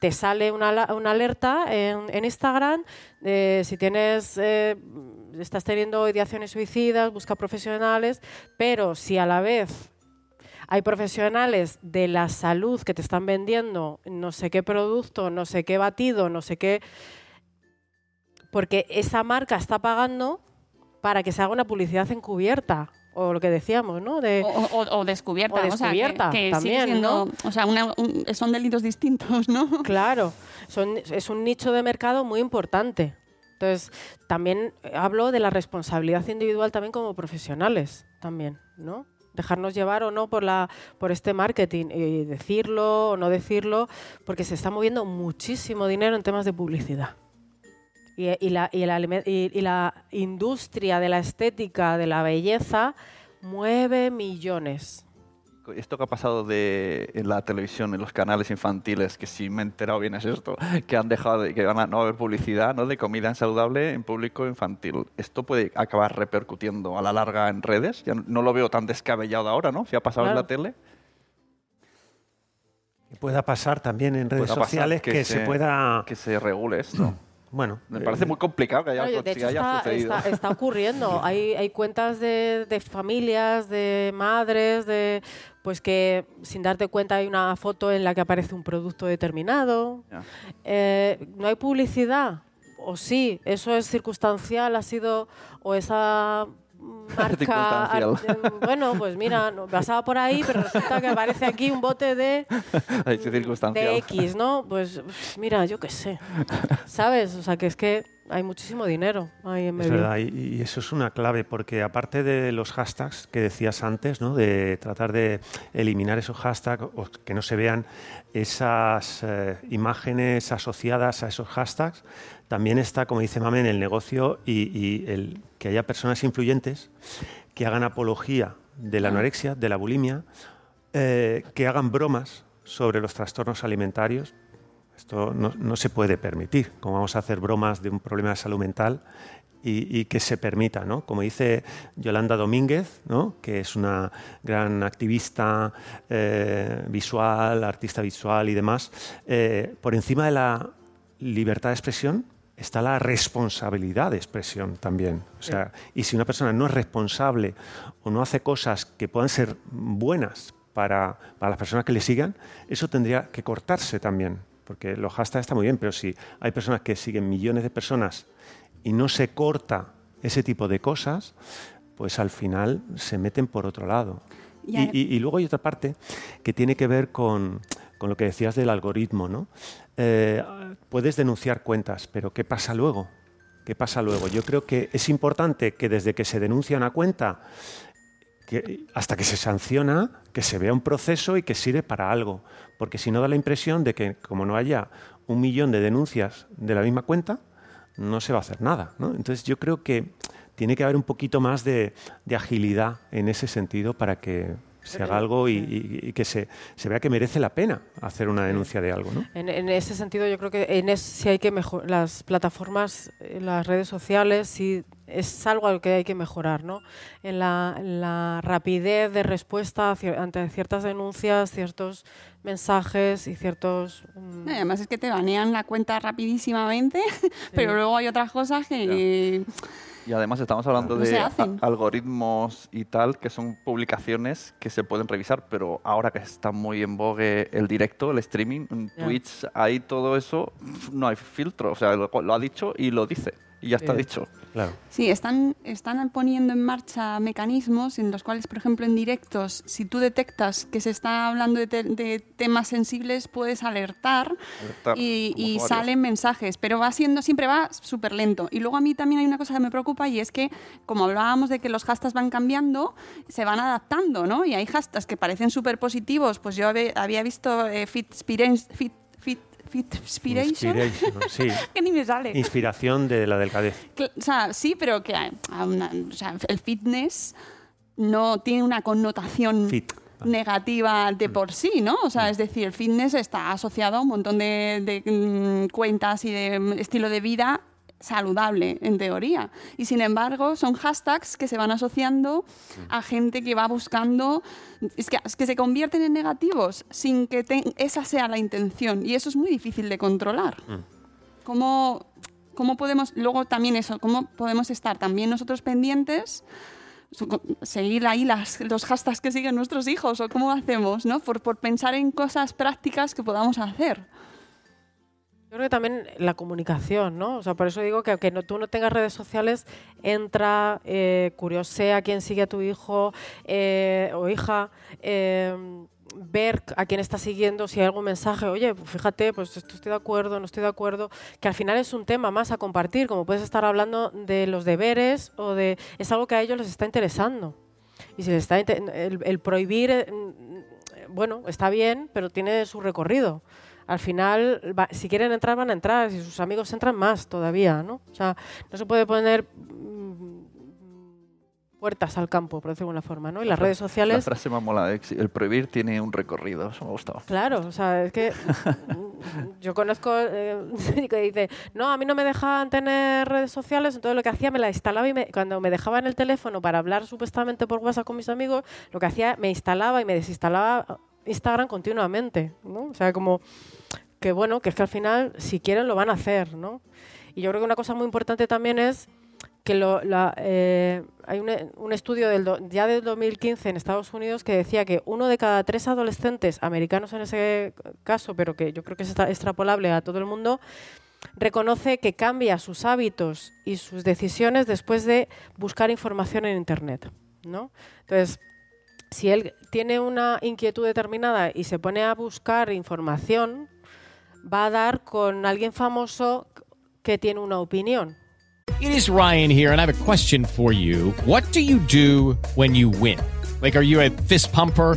E: te sale una, alerta en, Instagram de si tienes, eh, estás teniendo ideaciones suicidas, busca profesionales, pero si a la vez hay profesionales de la salud que te están vendiendo no sé qué producto, no sé qué batido, no sé qué, porque esa marca está pagando para que se haga una publicidad encubierta o lo que decíamos, ¿no? De,
C: O, o- o descubierta.
E: O
C: o sea, que-
E: descubierta,
C: que, sigue
E: también,
C: siendo-
E: ¿no?
C: O sea, una- un- son delitos distintos, ¿no?
E: Claro, son, es un nicho de mercado muy importante. Entonces, también hablo de la responsabilidad individual también como profesionales, también, ¿no? Dejarnos llevar o no por, la, por este marketing y decirlo o no decirlo, porque se está moviendo muchísimo dinero en temas de publicidad. Y, y la, y, y- y la industria de la estética, de la belleza, mueve millones.
D: Esto que ha pasado de, en la televisión, en los canales infantiles, que si me he enterado bien es esto, que han dejado de, que van a no haber publicidad ¿no? de comida saludable en público infantil. Esto puede acabar repercutiendo a la larga en redes. Ya no- lo veo tan descabellado ahora, ¿no? Si ha pasado en
F: Claro.
D: la tele.
F: Que pueda pasar también en redes sociales que, se, pueda
D: que se regule esto.
F: Bueno,
D: Me
F: eh,
D: parece muy complicado que haya,
E: Claro, de
D: que
E: hecho,
D: haya
E: está,
D: sucedido.
E: está- está ocurriendo. hay, hay cuentas de, de familias, de madres, de pues que sin darte cuenta hay una foto en la que aparece un producto determinado. Eh, no hay publicidad. O sí, eso es circunstancial, ha sido, o esa marca. Em, bueno, pues mira, no, pasaba por ahí, pero resulta que aparece aquí un bote de,
D: circunstancial.
E: de X, ¿no? Pues mira, yo qué sé. ¿Sabes? O sea, que es que hay muchísimo dinero ahí en
F: Es
E: medio.
F: verdad, y, y eso es una clave, porque aparte de los hashtags que decías antes, ¿no? de tratar de eliminar esos hashtags o que no se vean esas eh, imágenes asociadas a esos hashtags, también está, como dice Mame, en el negocio y, y el, que haya personas influyentes que hagan apología de la anorexia, de la bulimia, eh, que hagan bromas sobre los trastornos alimentarios, esto no, no se puede permitir. ¿Cómo vamos a hacer bromas de un problema de salud mental y, y que se permita? ¿no? Como dice Yolanda Domínguez, ¿no? que es una gran activista eh, visual, artista visual y demás, eh, por encima de la libertad de expresión está la responsabilidad de expresión también. O sea, y si una persona no es responsable o no hace cosas que puedan ser buenas para, para las personas que le sigan, eso tendría que cortarse también. Porque los hashtags está muy bien, pero si hay personas que siguen millones de personas y no se corta ese tipo de cosas, pues al final se meten por otro lado.
C: Y
F: luego hay otra parte que tiene que ver con, con lo que decías del algoritmo, ¿no? Eh, puedes denunciar cuentas, pero ¿qué pasa luego? ¿Qué pasa luego? Yo creo que es importante que desde que se denuncia una cuenta que- hasta que se sanciona, que se vea un proceso y que sirve para algo. Porque si no da la impresión de que como no haya un millón de denuncias de la misma cuenta, no se va a hacer nada. Entonces yo creo que tiene que haber un poquito más de agilidad en ese sentido para que se haga algo y, y- y que se, se vea que merece la pena hacer una denuncia de algo. ¿no?
E: En, en ese sentido, yo creo que en sí hay que mejor, las plataformas, eh, las redes sociales, sí es algo al que hay que mejorar, ¿no? En la, en la rapidez de respuesta ante ciertas denuncias, ciertos mensajes y ciertos... mm,
C: No, además es que te banean la cuenta rapidísimamente, pero luego hay otras cosas que...
D: Y además estamos hablando
C: No
D: de algoritmos y tal, que son publicaciones que se pueden revisar, pero ahora que está muy en vogue el directo, el streaming,
C: Ya.
D: Twitch, ahí todo eso, no hay filtro. O sea, lo, lo ha dicho y lo dice. Y ya está dicho.
F: Claro.
C: Sí, están, están poniendo en marcha mecanismos en los cuales, por ejemplo, en directos, si tú detectas que se está hablando de, te- de temas sensibles, puedes alertar
D: Alertar
C: y, salen mensajes, pero va siendo, siempre va súper lento. Y luego a mí también hay una cosa que me preocupa y es que, como hablábamos de que los hashtags van cambiando, se van adaptando, ¿no? Y hay hashtags que parecen súper positivos, pues yo había visto eh, Fitspiration, fit,
F: Inspiration, sí.
C: que ni me sale.
F: Inspiración de la delgadez.
C: O sea, sí, pero que una- o sea, el fitness no tiene una connotación
F: Fit.
C: negativa de por sí, ¿no? O sea, es decir, el fitness está asociado a un montón de, de, mm, cuentas y de mm, estilo de vida saludable, en teoría. Y sin embargo, son hashtags que se van asociando a gente que va buscando... Es que, es que se convierten en negativos sin que te- esa sea la intención. Y eso es muy difícil de controlar. ¿Cómo, cómo podemos, luego también eso, cómo podemos estar también nosotros pendientes, seguir ahí las, los hashtags que siguen nuestros hijos o cómo hacemos, ¿no? Por, por pensar en cosas prácticas que podamos hacer.
E: Yo creo que también la comunicación, ¿no? O sea, por eso digo que aunque no, tú no tengas redes sociales, entra, eh, curiosea quién sigue a tu hijo eh, o hija, eh, ver a quién está siguiendo, si hay algún mensaje, oye, fíjate, pues esto estoy de acuerdo, no estoy de acuerdo, que al final es un tema más a compartir, como puedes estar hablando de los deberes o de... es algo que a ellos les está interesando. Y si les está el, el prohibir, eh, mm, bueno, está bien, pero tiene su recorrido. Al final, va- si quieren entrar, van a entrar. Si sus amigos entran, más todavía, ¿no? O sea, no se puede poner mm, puertas al campo, por decirlo de alguna forma, ¿no? Y las redes
D: La
E: sociales...
D: frase más mola, ex- el prohibir tiene un recorrido, eso me ha gustado.
E: Claro, o sea, es que mm, yo conozco eh, que dice, no, a mí no me dejaban tener redes sociales, entonces lo que hacía me la instalaba y me- cuando me dejaban el teléfono para hablar supuestamente por WhatsApp con mis amigos, lo que hacía me instalaba y me desinstalaba Instagram continuamente, ¿no? O sea, como que bueno, que es que al final si quieren lo van a hacer, ¿no? Y yo creo que una cosa muy importante también es que lo- la, eh, hay un, un estudio del do- ya del 2015 en Estados Unidos que decía que uno de cada tres adolescentes americanos en ese caso, pero que yo creo que es extra- extrapolable a todo el mundo, reconoce que cambia sus hábitos y sus decisiones después de buscar información en Internet. ¿no? Entonces, si él tiene una inquietud determinada y se pone a buscar información, va a dar con alguien famoso que tiene una opinión.
O: It is Ryan here, and I have a question for you. What do you do when you win? Like, are you a fist pumper?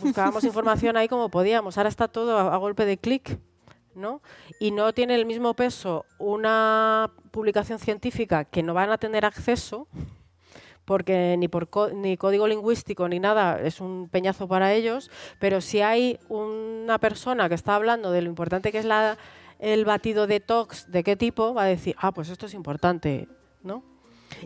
E: buscábamos información ahí como podíamos, ahora está todo a, golpe de clic, ¿no? Y no tiene el mismo peso una publicación científica que no van a tener acceso, porque ni por ni código lingüístico ni nada es un peñazo para ellos, pero si hay una persona que está hablando de lo importante que es la, el batido detox, de qué tipo, va a decir, ah, pues esto es importante, ¿no?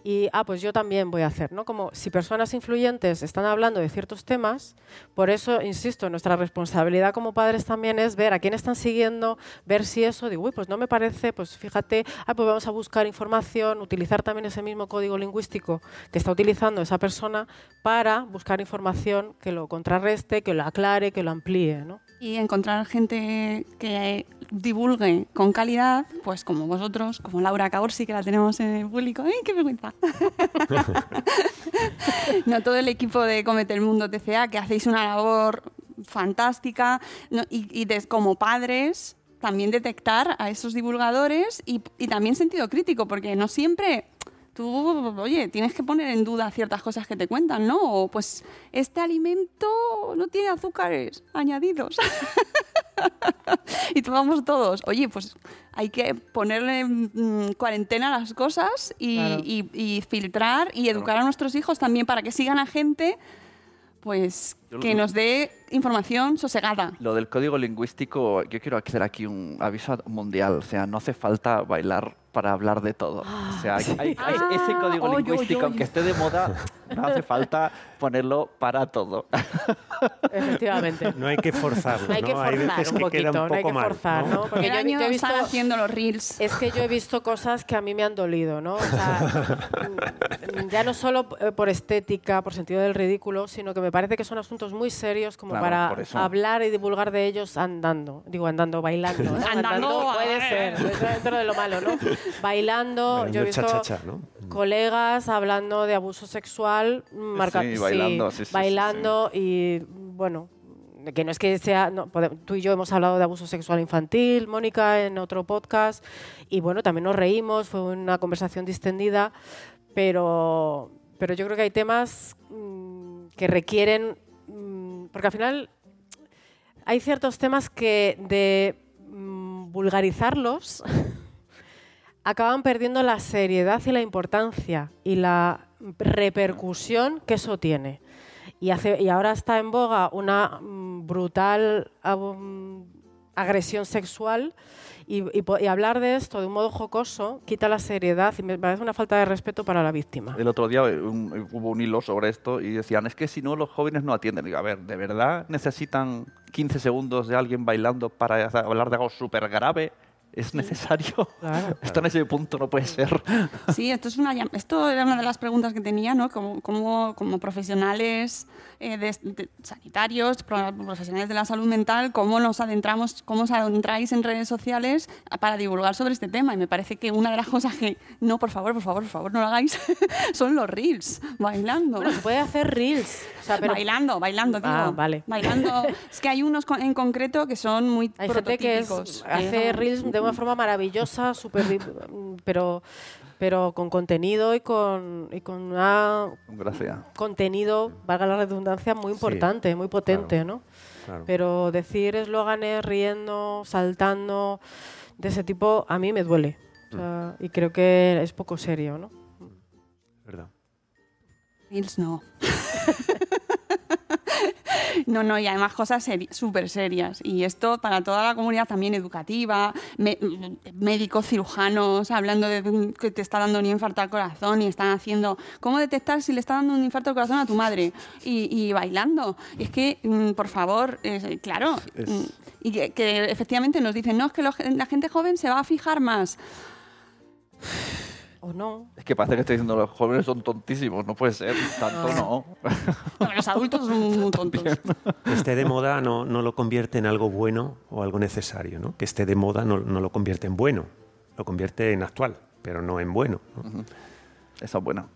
E: Y, ah, pues yo también voy a hacer, ¿no? Como si personas influyentes están hablando de ciertos temas, por eso, insisto, nuestra responsabilidad como padres también es ver a quién están siguiendo, ver si eso, digo, uy, pues no me parece, pues fíjate, ah, pues vamos a buscar información, utilizar también ese mismo código lingüístico que está utilizando esa persona para buscar información que lo contrarreste, que lo aclare, que lo amplíe, ¿no?
C: y encontrar gente que divulgue con calidad, pues como vosotros, como Laura Caorsi, que la tenemos en el público. ¡Ay, qué vergüenza! no todo el equipo de Comete el Mundo TCA, que hacéis una labor fantástica no, y, y des- como padres también detectar a esos divulgadores y, y también sentido crítico, porque no siempre tú, oye, tienes que poner en duda ciertas cosas que te cuentan, ¿no? O, pues este alimento no tiene azúcares añadidos. y tomamos todos, oye, pues hay que ponerle mm, cuarentena a las cosas y,
D: Claro.
C: y- y filtrar y educar a nuestros hijos también para que sigan a gente pues
D: Yo
C: que
D: lo-
C: nos dé información sosegada.
D: Lo del código lingüístico, yo quiero hacer aquí un aviso mundial. O sea, no hace falta bailar para hablar de todo. o sea, hay- hay- hay- ese código
E: oy, oy,
D: lingüístico,
E: oy.
D: aunque esté de moda, no hace falta ponerlo para todo.
E: Efectivamente.
F: No hay que forzarlo,
E: Hay que
F: ¿no? Hay
E: forzar
F: veces
E: un
F: que
E: poquito,
F: queda un
E: no hay
F: poco
E: que
F: mal,
E: forzar,
F: ¿no?
E: ¿no? Porque yo, yo he visto
C: haciendo los reels.
E: Es que yo he visto cosas que a mí me han dolido, ¿no? O sea, ya no solo eh, por estética, por sentido del ridículo, sino que me parece que son asuntos muy serios como
D: Claro,
E: para hablar y divulgar de ellos andando. Digo, andando, bailando.
C: Andando,
E: puede ser, dentro, dentro de lo malo, ¿no? Bailando,
F: Bailando
E: yo he visto
F: ¿no?
E: colegas hablando de abuso sexual, marca-
D: Sí, bailando, sí, sí, sí,
E: bailando y bueno, que no es que sea, no, tú y yo hemos hablado de abuso sexual infantil, Mónica en otro podcast y bueno, también nos reímos, fue una conversación distendida, pero, pero yo creo que hay temas mm, que requieren, porque al final hay ciertos temas que de mm, vulgarizarlos acaban perdiendo la seriedad y la importancia y la repercusión que eso tiene. Y, hace, y ahora está en boga una mm, brutal um, agresión sexual y, y y hablar de esto de un modo jocoso quita la seriedad y me parece una falta de respeto para la víctima.
D: El otro día eh, un- hubo un hilo sobre esto y decían, es que si no los jóvenes no atienden. Digo, a ver, ¿de verdad necesitan 15 segundos de alguien bailando para hablar de algo súper grave? ¿Es necesario? Esto en ese punto no puede ser.
C: Sí, esto, es una, esto era una de las preguntas que tenía, ¿no? Como, como, como profesionales eh, de- de- sanitarios, pro- profesionales de la salud mental, cómo nos adentramos, cómo os adentráis en redes sociales para divulgar sobre este tema. Y me parece que una de las cosas que, no, por favor, por favor, por favor, no lo hagáis, son los reels, bailando.
E: Bueno, se puede hacer reels. O sea, pero-
C: Bailando, bailando, digo.
E: Ah, vale.
C: Bailando. Es que hay unos en concreto que son muy
E: Hay gente que es-
C: prototípicos.
E: hace reels de una forma maravillosa, súper mm, pero, pero con contenido y con, y con una
D: Gracias.
E: contenido, valga la redundancia, muy importante, muy potente, ¿no?
F: claro.
E: Pero decir eslóganes riendo, saltando, de ese tipo, a mí me duele. O sea, y creo que es poco serio, ¿no?
F: ¿Verdad?
C: Reels no. No, no, y además cosas seri- súper serias. Y esto para toda la comunidad también educativa, médicos, cirujanos, hablando de que te está dando un infarto al corazón y están haciendo cómo detectar si le está dando un infarto al corazón a tu madre y, y bailando. Y es que, mm, por favor, es- claro,
D: Es-
C: mm, y que, que efectivamente nos dicen, no, es que lo- la gente joven se va a fijar más.
E: O no.
D: Es que parece que estoy diciendo los jóvenes son tontísimos, no puede ser, tanto no.
C: No, los adultos son muy tontos.
F: Que esté de moda no, no lo convierte en algo bueno o algo necesario, ¿no? Que esté de moda no, no lo convierte en bueno, lo convierte en actual, pero no en bueno. ¿no?
D: Esa es buena.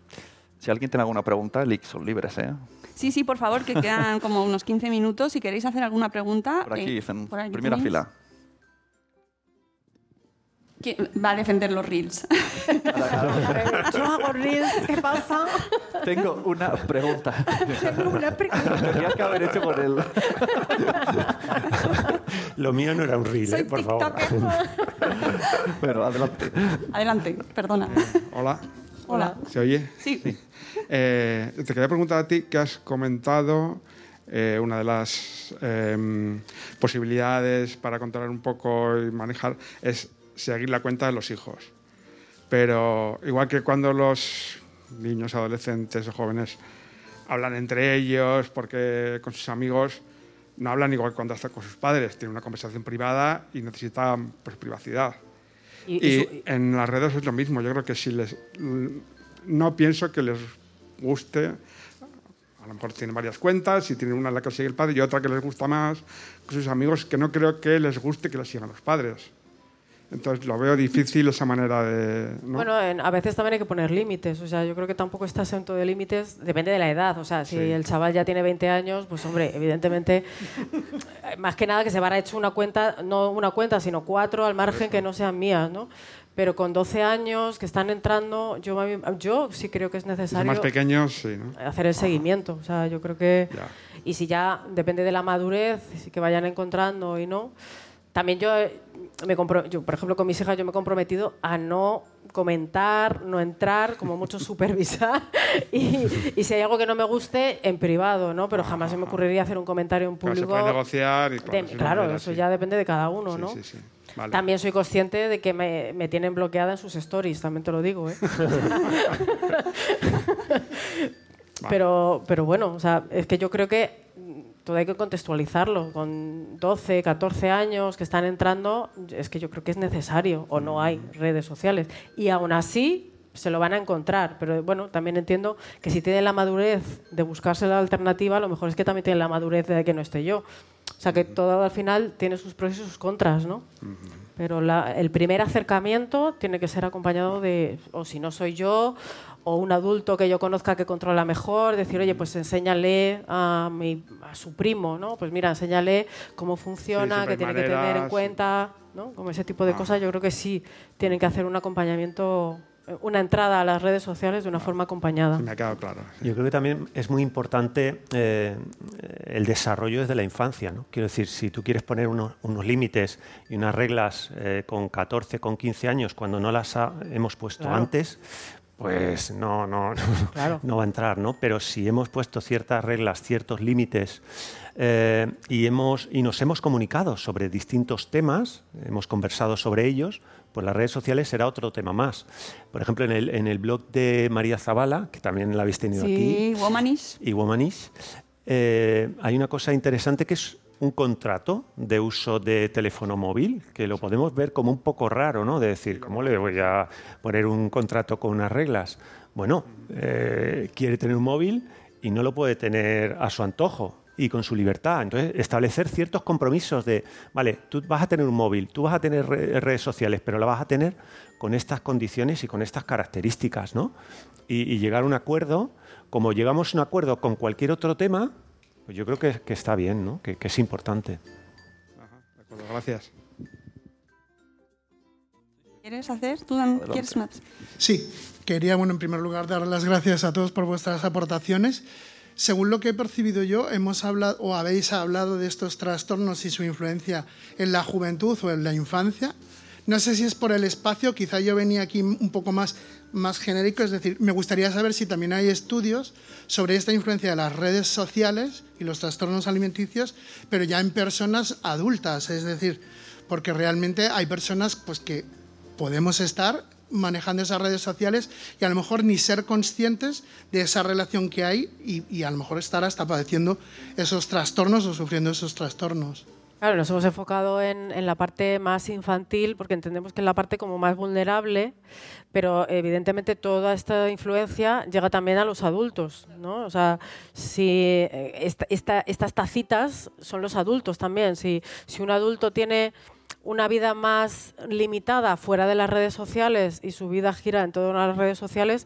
D: Si alguien tiene alguna pregunta, son libres, ¿eh?
C: Sí, sí, por favor, que quedan como unos 15 minutos. Si queréis hacer alguna pregunta.
D: Por aquí
C: eh,
D: dicen,
C: por aquí
D: primera
C: tenéis.
D: fila.
C: ¿Quién va a defender los reels?
E: Yo hago reels, ¿qué pasa?
D: Tengo una pregunta.
E: Tengo una pregunta.
D: Tenías que haber hecho con él.
F: Lo mío no era un reel,
C: Soy
F: ¿eh? por favor.
D: bueno, adelante.
C: Adelante, perdona.
U: Hola.
C: Hola.
U: ¿Se oye?
C: Sí.
U: Eh, te quería preguntar a ti que has comentado eh, una de las em, posibilidades para controlar un poco y manejar es seguir la cuenta de los hijos. Pero igual que cuando los niños, adolescentes o jóvenes hablan entre ellos, porque con sus amigos no hablan igual que cuando están con sus padres, tienen una conversación privada y necesitan pues, privacidad.
E: Y-
U: Y,
E: y
U: en las redes es lo mismo. Yo creo que si les. No pienso que les guste. A lo mejor tienen varias cuentas y tienen una en la que sigue el padre y otra que les gusta más con sus amigos, que no creo que les guste que les sigan los padres. Entonces lo veo difícil esa manera de. ¿no?
E: Bueno, en- a veces también hay que poner límites. O sea, yo creo que tampoco está exento de límites. Depende de la edad. O sea, si
U: Sí.
E: el chaval ya tiene 20 años, pues hombre, evidentemente, eh, más que nada que se van a hecho una cuenta, no una cuenta, sino cuatro al margen que no sean mías, ¿no? Pero con 12 años que están entrando, yo, yo sí creo que es
U: Si
E: necesario
U: más pequeños, sí, ¿no?
E: hacer el seguimiento. O sea, yo creo que...
U: Ya.
E: Y si ya depende de la madurez, si que vayan encontrando y no. También yo, eh, me compro, yo, por ejemplo, con mis hijas yo me he comprometido a no comentar, no entrar, como mucho supervisar. y, y si hay algo que no me guste, en privado, ¿no? Pero jamás se me ocurriría hacer un comentario en
U: Claro, se
E: público.
U: puede negociar y
E: de-
U: claro,
E: eso
U: así.
E: ya depende de cada uno,
U: Sí,
E: ¿no?
U: sí, sí. Vale.
E: También soy consciente de que me, me tienen bloqueada en sus stories, también te lo digo, ¿eh? pero, pero bueno, o sea, es que yo creo que todo hay que contextualizarlo. Con 12, 14 años que están entrando, es que yo creo que es necesario o no hay redes sociales. Y aún así se lo van a encontrar. Pero bueno, también entiendo que si tienen la madurez de buscarse la alternativa, a lo mejor es que también tienen la madurez de que no esté yo. O sea que todo al final tiene sus pros y sus contras, ¿no? Pero la- el primer acercamiento tiene que ser acompañado de, o si no soy yo, o un adulto que yo conozca que controla mejor, decir, oye, pues enséñale a, mi, a su primo, ¿no? Pues mira, enséñale cómo funciona, que tiene que tener en cuenta, ¿no? Como ese tipo de
U: Ah.
E: cosas, yo creo que sí tienen que hacer un acompañamiento, eh, una entrada a las redes sociales de una forma acompañada.
U: Me ha quedado claro.
F: Yo creo que también es muy importante eh, el desarrollo desde la infancia. ¿no? Quiero decir, si tú quieres poner unos, unos límites y unas reglas eh, con 14, con 15 años, cuando no las ha- hemos puesto
E: Claro.
F: antes, pues no, no, no,
E: Claro.
F: no va a entrar. ¿no? Pero si hemos puesto ciertas reglas, ciertos límites eh, y, hemos, y nos hemos comunicado sobre distintos temas, hemos conversado sobre ellos, pues las redes sociales será otro tema más. Por ejemplo, en el, en el blog de María Zavala, que también la habéis tenido aquí,
C: Sí, Womanish.
F: y Womanish, eh, hay una cosa interesante que es un contrato de uso de teléfono móvil, que lo podemos ver como un poco raro, ¿no? De decir, ¿cómo le voy a poner un contrato con unas reglas? Bueno, eh, quiere tener un móvil y no lo puede tener a su antojo y con su libertad. Entonces, establecer ciertos compromisos de, vale, tú vas a tener un móvil, tú vas a tener re- redes sociales, pero la vas a tener con estas condiciones y con estas características, ¿no? Y, y llegar a un acuerdo, como llegamos a un acuerdo con cualquier otro tema, pues yo creo que, que está bien, ¿no? Que, que es importante.
U: De acuerdo, gracias.
C: ¿Quieres hacer? ¿Tú Dan, quieres más?
Q: Sí, quería, bueno, en primer lugar, dar las gracias a todos por vuestras aportaciones. Según lo que he percibido yo, hemos hablado o habéis hablado de estos trastornos y su influencia en la juventud o en la infancia, No sé si es por el espacio, quizá yo venía aquí un poco más, más genérico, es decir, me gustaría saber si también hay estudios sobre esta influencia de las redes sociales y los trastornos alimenticios, pero ya en personas adultas, es decir, porque realmente hay personas pues, que podemos estar manejando esas redes sociales y a lo mejor ni ser conscientes de esa relación que hay y, y a lo mejor estar hasta padeciendo esos trastornos o sufriendo esos trastornos.
E: Claro, nos hemos enfocado en, en, la parte más infantil porque entendemos que es la parte como más vulnerable, pero evidentemente toda esta influencia llega también a los adultos, ¿no? O sea, si eh, esta, esta, estas tacitas son los adultos también. Si, si un adulto tiene una vida más limitada fuera de las redes sociales y su vida gira en todas las redes sociales,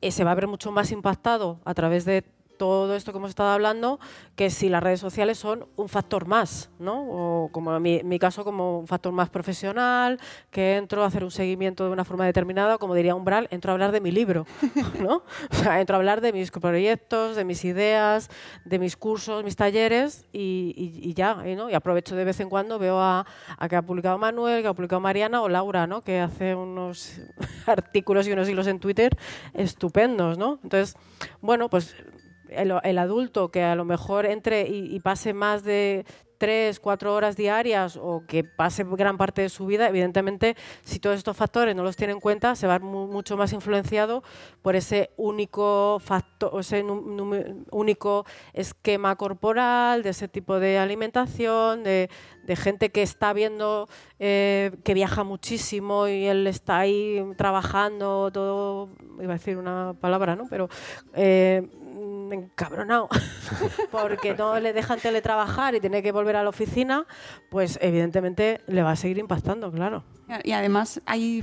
E: eh, se va a ver mucho más impactado a través de todo esto que hemos estado hablando, que si las redes sociales son un factor más, ¿no? O como en mi, caso, como un factor más profesional, que entro a hacer un seguimiento de una forma determinada, como diría Umbral, entro a hablar de mi libro, ¿no? O sea, entro a hablar de mis proyectos, de mis ideas, de mis cursos, mis talleres y ya, ¿no? Y aprovecho de vez en cuando, veo a, a, que ha publicado Manuel, que ha publicado Mariana o Laura, ¿no? Que hace unos artículos y unos hilos en Twitter estupendos, ¿no? Entonces, bueno, pues el, adulto que a lo mejor entre y, pase más de tres, cuatro horas diarias o que pase gran parte de su vida, evidentemente, si todos estos factores no los tiene en cuenta, se va mucho más influenciado por ese único factor, ese único esquema corporal, de ese tipo de alimentación, de, de gente que está viendo eh, que viaja muchísimo y él está ahí trabajando, todo, iba a decir una palabra, ¿no? Pero eh, encabronado porque no le dejan teletrabajar y tiene que volver a la oficina, pues evidentemente le va a seguir impactando, claro.
C: Y además hay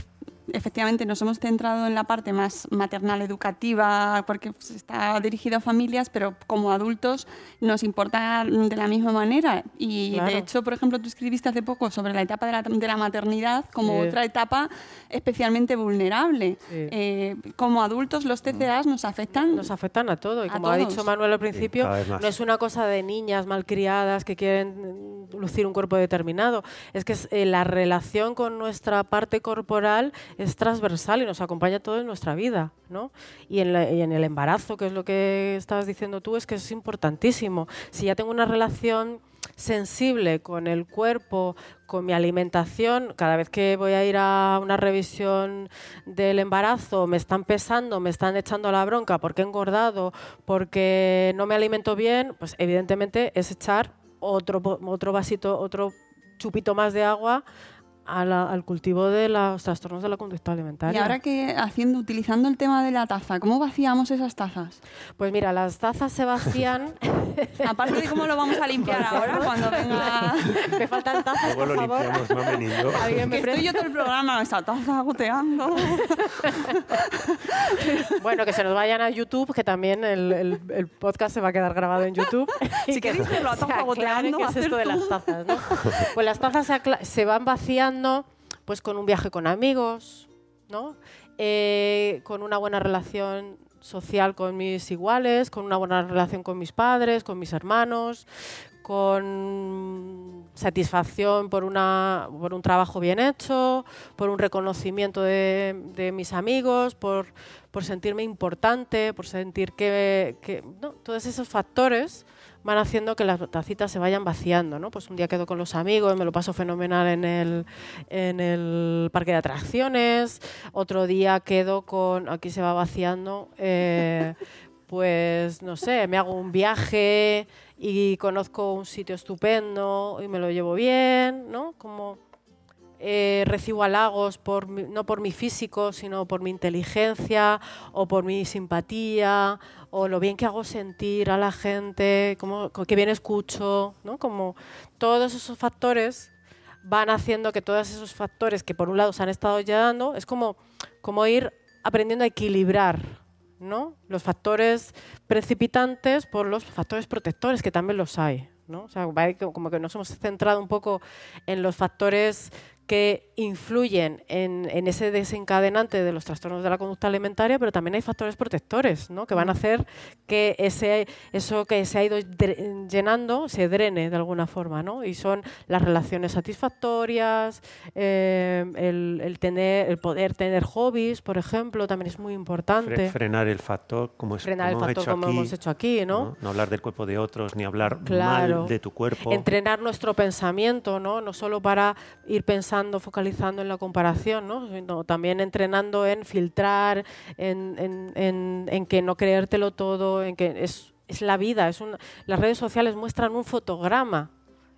C: efectivamente nos hemos centrado en la parte más maternal educativa porque pues, está dirigido a familias, pero como adultos nos importa de la misma manera. Y claro. de hecho, por ejemplo, tú escribiste hace poco sobre la etapa de la, de la maternidad como sí. otra etapa especialmente vulnerable. Sí. Eh, como adultos los TCAs nos afectan.
E: Nos afectan a todo. Y como ha dicho Manuel al principio, no es una cosa de niñas malcriadas que quieren lucir un cuerpo determinado. Es que es, eh, la relación con nuestra parte corporal es transversal y nos acompaña todo en nuestra vida, ¿no? Y en, la, y en, el embarazo, que es lo que estabas diciendo tú, es que es importantísimo. Si ya tengo una relación sensible con el cuerpo, con mi alimentación, cada vez que voy a ir a una revisión del embarazo, me están pesando, me están echando la bronca porque he engordado, porque no me alimento bien, pues evidentemente es echar otro, otro vasito, otro chupito más de agua a la, al cultivo de los trastornos de la conducta alimentaria.
C: Y ahora que haciendo, utilizando el tema de la taza, ¿cómo vaciamos esas tazas?
E: Pues mira, las tazas se vacían.
C: Aparte de cómo lo vamos a limpiar ahora cuando venga.
E: me faltan tazas,
F: Luego
E: por
F: lo
E: favor.
F: limpiamos, mami y yo.
C: ¿Alguien me que estoy yo todo el programa, esta taza goteando.
E: bueno, que se nos vayan a YouTube, que también el, el, el podcast se va a quedar grabado en YouTube.
C: si queréis verlo a taza goteando,
E: ¿qué es esto de las tazas? ¿no? Pues las tazas se, se van vaciando pues con un viaje con amigos, ¿no? Eh, con una buena relación social con mis iguales, con una buena relación con mis padres, con mis hermanos, con satisfacción por, una, por un trabajo bien hecho, por un reconocimiento de, mis amigos, por, por, sentirme importante, por sentir que, que ¿no? todos esos factores van haciendo que las tacitas se vayan vaciando, ¿no? Pues un día quedo con los amigos, me lo paso fenomenal en el, en el parque de atracciones, otro día quedo con, aquí se va vaciando, eh, pues no sé, me hago un viaje y conozco un sitio estupendo y me lo llevo bien, ¿no? Como eh, recibo halagos por no por mi físico, sino por mi inteligencia o por mi simpatía o lo bien que hago sentir a la gente, como, que bien escucho, ¿no? Como todos esos factores van haciendo que todos esos factores que por un lado se han estado ya dando, es como, como ir aprendiendo a equilibrar ¿no? los factores precipitantes por los factores protectores, que también los hay. ¿no? O sea, como que nos hemos centrado un poco en los factores que influyen en, en ese desencadenante de los trastornos de la conducta alimentaria, pero también hay factores protectores, ¿no? que van a hacer que ese, eso que se ha ido llenando se drene de alguna forma. ¿no? Y son las relaciones satisfactorias, eh, el, el tener, el poder tener hobbies, por ejemplo, también es muy
F: Fre-
E: importante.
F: frenar el factor, como, es,
E: Frenar el
F: como hemos
E: factor
F: hecho
E: como
F: aquí,
E: hemos hecho aquí, ¿no?
F: ¿no? hablar del cuerpo de otros, ni hablar
E: Claro.
F: mal de tu cuerpo.
E: Entrenar nuestro pensamiento, ¿no? No solo para ir pensando, focalizando en la comparación, ¿no? Sino también entrenando en filtrar, en, en- en- en que no creértelo todo, en que es, es la vida. Es un- las redes sociales muestran un fotograma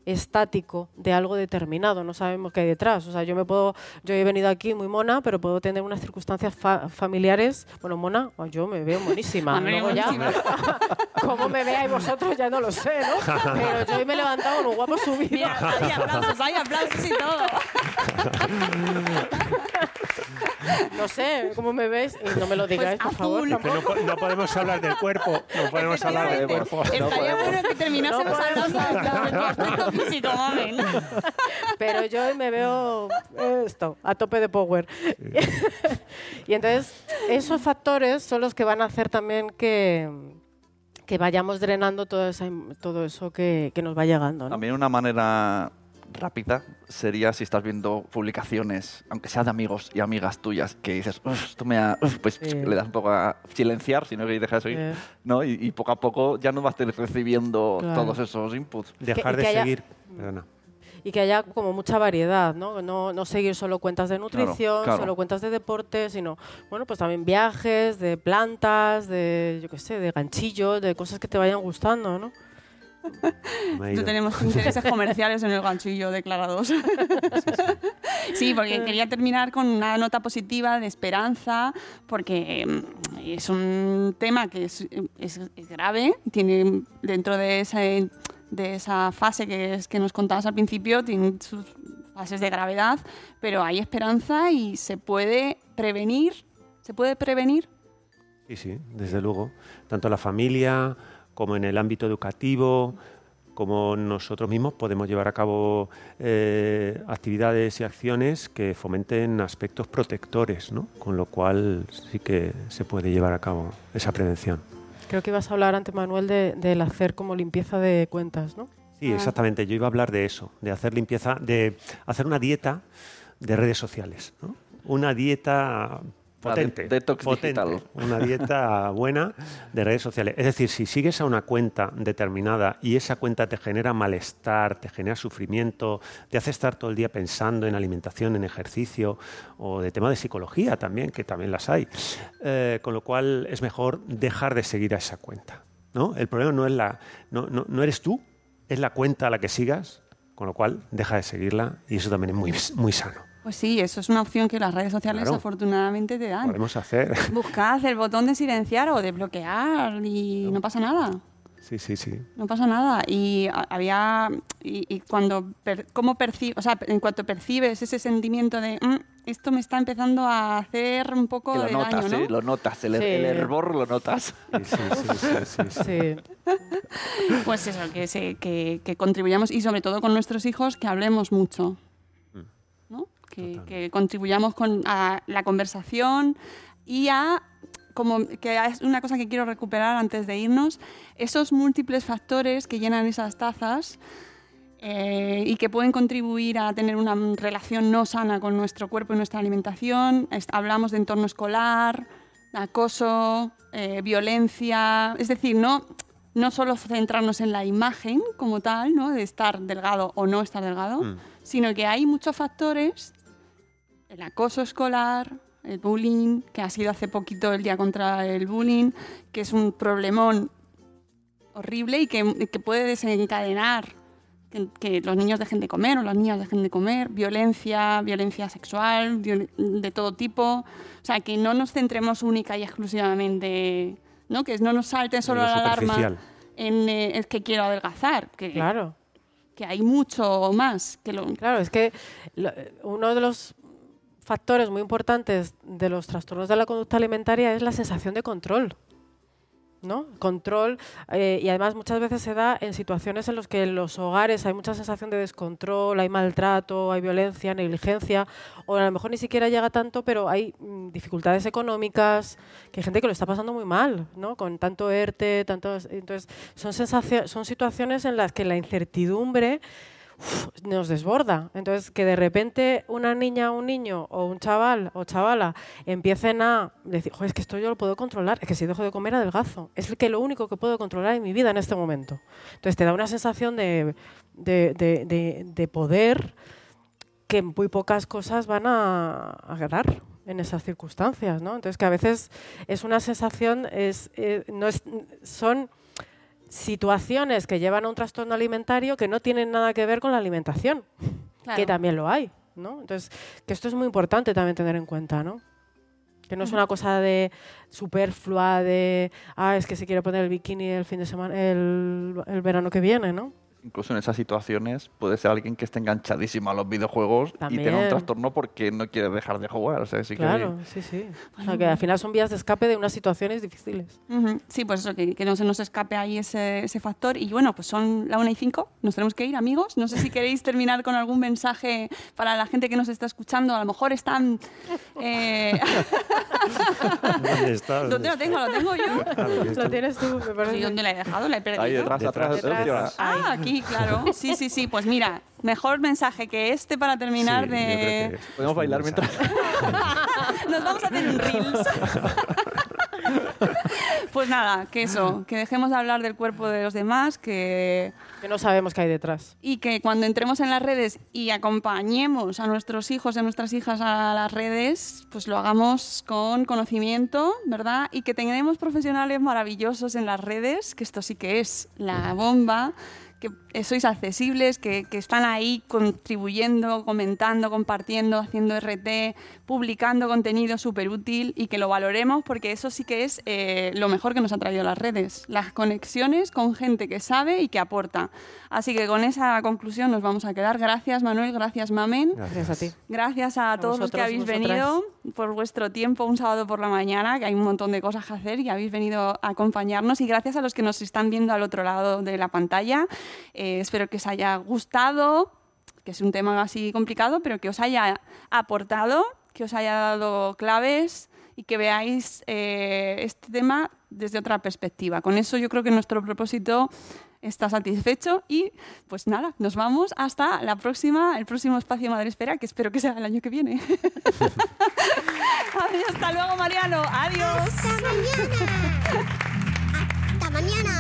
E: estático de algo determinado, no sabemos qué hay detrás. O sea, yo me puedo, yo he venido aquí muy mona, pero puedo tener unas circunstancias fa- familiares. Bueno, mona, yo me veo monísima.
C: A mí
E: Luego ya,
C: buenísima.
E: cómo me veáis vosotros ya no lo sé, ¿no? Pero yo hoy me he levantado con un guapo subido.
C: Mira, hay aplausos, hay aplausos y todo.
E: No sé cómo me ves y no me lo digáis, por favor.
F: no, po- no podemos hablar del cuerpo, no podemos hablar del cuerpo.
C: Estaría bueno que terminásemos
E: No
C: hablando del aspecto mami.
E: Pero yo hoy me veo esto, a tope de power. y entonces, esos factores son los que van a hacer también que, que vayamos drenando todo, esa- todo eso que, que nos va llegando. ¿no?
D: También una manera rápida sería si estás viendo publicaciones, aunque sea de amigos y amigas tuyas, que dices, "Uf, esto me ha... uf", pues
E: Sí.
D: le das un poco a silenciar, sino que dejas oír,
E: Sí.
D: ¿no? Y, y poco a poco ya no vas a estar recibiendo
E: Claro.
D: todos esos inputs.
F: Dejar
E: Que-
F: de
E: que haya-
F: seguir. Perdona.
E: Y que haya como mucha variedad, ¿no? No, no seguir solo cuentas de nutrición,
D: claro.
E: solo cuentas de deporte, sino, bueno, pues también viajes, de plantas, de, yo qué sé, de ganchillos, de cosas que te vayan gustando, ¿no?
C: No tenemos intereses comerciales en el ganchillo declarados. Sí, porque quería terminar con una nota positiva de esperanza, porque mm, es un tema que es, es- es grave, tiene dentro de esa, de esa fase que, es, que nos contabas al principio, tiene sus fases de gravedad, pero hay esperanza y se puede prevenir, se puede prevenir.
F: Sí, sí, desde luego. Tanto la familia como en el ámbito educativo, como nosotros mismos podemos llevar a cabo eh, actividades y acciones que fomenten aspectos protectores, ¿no? Con lo cual sí que se puede llevar a cabo esa prevención.
E: Creo que ibas a hablar antes, Manuel, de- del hacer como limpieza de cuentas, ¿no?
F: Sí, exactamente. Yo iba a hablar de eso, de hacer limpieza, de hacer una dieta de redes sociales, ¿no? Una dieta potente,
D: detox
F: potente,
D: digital.
F: una dieta buena de redes sociales. Es decir, si sigues a una cuenta determinada y esa cuenta te genera malestar, te genera sufrimiento, te hace estar todo el día pensando en alimentación, en ejercicio o de tema de psicología también, que también las hay, eh, con lo cual es mejor dejar de seguir a esa cuenta. ¿no? El problema no, es la, no, no- no eres tú, es la cuenta a la que sigas, con lo cual deja de seguirla y eso también es muy, muy sano.
C: Pues sí, eso es una opción que las redes sociales
F: Claro.
C: afortunadamente te dan.
F: Podemos hacer.
C: Buscad el botón de silenciar o de bloquear y no pasa nada.
F: Sí, sí, sí.
C: No pasa nada. Y a- había. Y, y cuando. Per, ¿Cómo percibes? O sea, en cuanto percibes ese sentimiento de. "Mm, esto me está empezando a hacer un poco
D: Que lo
C: de
D: notas,
C: daño, ¿no?
D: ¿eh? Lo notas, el,
C: Sí.
D: el hervor lo notas.
C: Pues eso, que, que, que contribuyamos y sobre todo con nuestros hijos que hablemos mucho. Que, que contribuyamos con, a la conversación y a, como que es una cosa que quiero recuperar antes de irnos, esos múltiples factores que llenan esas tazas eh, y que pueden contribuir a tener una relación no sana con nuestro cuerpo y nuestra alimentación. Hablamos de entorno escolar, acoso, eh, violencia, es decir, no, no solo centrarnos en la imagen como tal, ¿no? de estar delgado o no estar delgado,
F: Mm.
C: sino que hay muchos factores, el acoso escolar, el bullying, que ha sido hace poquito el día contra el bullying, que es un problemón horrible y que, que puede desencadenar que, que los niños dejen de comer o las niñas dejen de comer, violencia, violencia sexual, viol- de todo tipo. O sea, que no nos centremos única y exclusivamente, ¿no? que no nos salte solo
F: lo
C: la alarma en eh, es que quiero adelgazar. Que,
E: Claro.
C: Que hay mucho más que lo...
E: Claro, es que lo- uno de los factores muy importantes de los trastornos de la conducta alimentaria es la sensación de control. ¿no? Control, eh, y además muchas veces se da en situaciones en las que en los hogares hay mucha sensación de descontrol, hay maltrato, hay violencia, negligencia, o a lo mejor ni siquiera llega tanto, pero hay mm, dificultades económicas, que hay gente que lo está pasando muy mal, ¿no? Con tanto ERTE, tantos, entonces son, son situaciones en las que la incertidumbre nos desborda. Entonces, que de repente una niña, un niño o un chaval o chavala empiecen a decir, "Jo, es que esto yo lo puedo controlar, es que si dejo de comer adelgazo. Es que lo único que puedo controlar en mi vida en este momento. Entonces, te da una sensación de, de- de- de- de poder que muy pocas cosas van a, a dar en esas circunstancias, ¿no? Entonces que a veces es una sensación, es, eh, no es, son situaciones que llevan a un trastorno alimentario que no tienen nada que ver con la alimentación,
C: Claro.
E: que también lo hay, ¿no? Entonces que esto es muy importante también tener en cuenta, ¿no? Que no es una cosa de superflua, de, ah, es que se quiere poner el bikini el fin de semana, el, el verano que viene, ¿no?
D: Incluso en esas situaciones puede ser alguien que esté enganchadísimo a los videojuegos y
E: También.
D: tenga un trastorno porque no quiere dejar de jugar. O sea, sí que-
E: Claro, sí, sí. O sea, que al final son vías de escape de unas situaciones difíciles.
C: Ujú. Sí, pues eso, que, que no se nos escape ahí ese, ese factor. Y bueno, pues son la una y cinco, nos tenemos que ir, amigos. No sé si queréis terminar con algún mensaje para la gente que nos está escuchando. A lo mejor están... eh,
F: ¿Dónde está?
C: ¿Dónde lo tengo? ¿Lo tengo yo?
E: Lo tienes tú, me parece.
C: Sí, ¿Dónde la he dejado? ¿La he perdido?
D: Ahí detrás, atrás,
F: Detrás.
D: detrás.
C: Ah, aquí, claro. Sí, sí, sí. Pues mira, mejor mensaje que este para terminar
F: Sí, yo
C: de...
F: creo que
D: Podemos bailar.
C: Ah, Nos vamos a hacer un reels. Pues nada, que eso, que dejemos de hablar del cuerpo de los demás, que
E: Que no sabemos qué hay detrás.
C: y que cuando entremos en las redes y acompañemos a nuestros hijos y a nuestras hijas a las redes, pues lo hagamos con conocimiento, ¿verdad? Y que tengamos profesionales maravillosos en las redes, que esto sí que es la bomba, que sois accesibles, que, que están ahí contribuyendo, comentando, compartiendo, haciendo RT, publicando contenido súper útil y que lo valoremos porque eso sí que es eh, lo mejor que nos ha traído las redes, las conexiones con gente que sabe y que aporta. Así que con esa conclusión nos vamos a quedar. Gracias Manuel, gracias Mamen.
E: Gracias a ti.
C: Gracias a, todos los que habéis
E: vosotras.
C: venido por vuestro tiempo un sábado por la mañana, que hay un montón de cosas que hacer y habéis venido a acompañarnos. Y gracias a los que nos están viendo al otro lado de la pantalla. Eh, espero que os haya gustado, que es un tema así complicado, pero que os haya aportado, que os haya dado claves y que veáis eh, este tema desde otra perspectiva. Con eso yo creo que nuestro propósito está satisfecho y pues nada, nos vamos hasta la próxima, el próximo espacio Madre Espera, que espero que sea el año que viene. Adiós, hasta luego Mariano, adiós.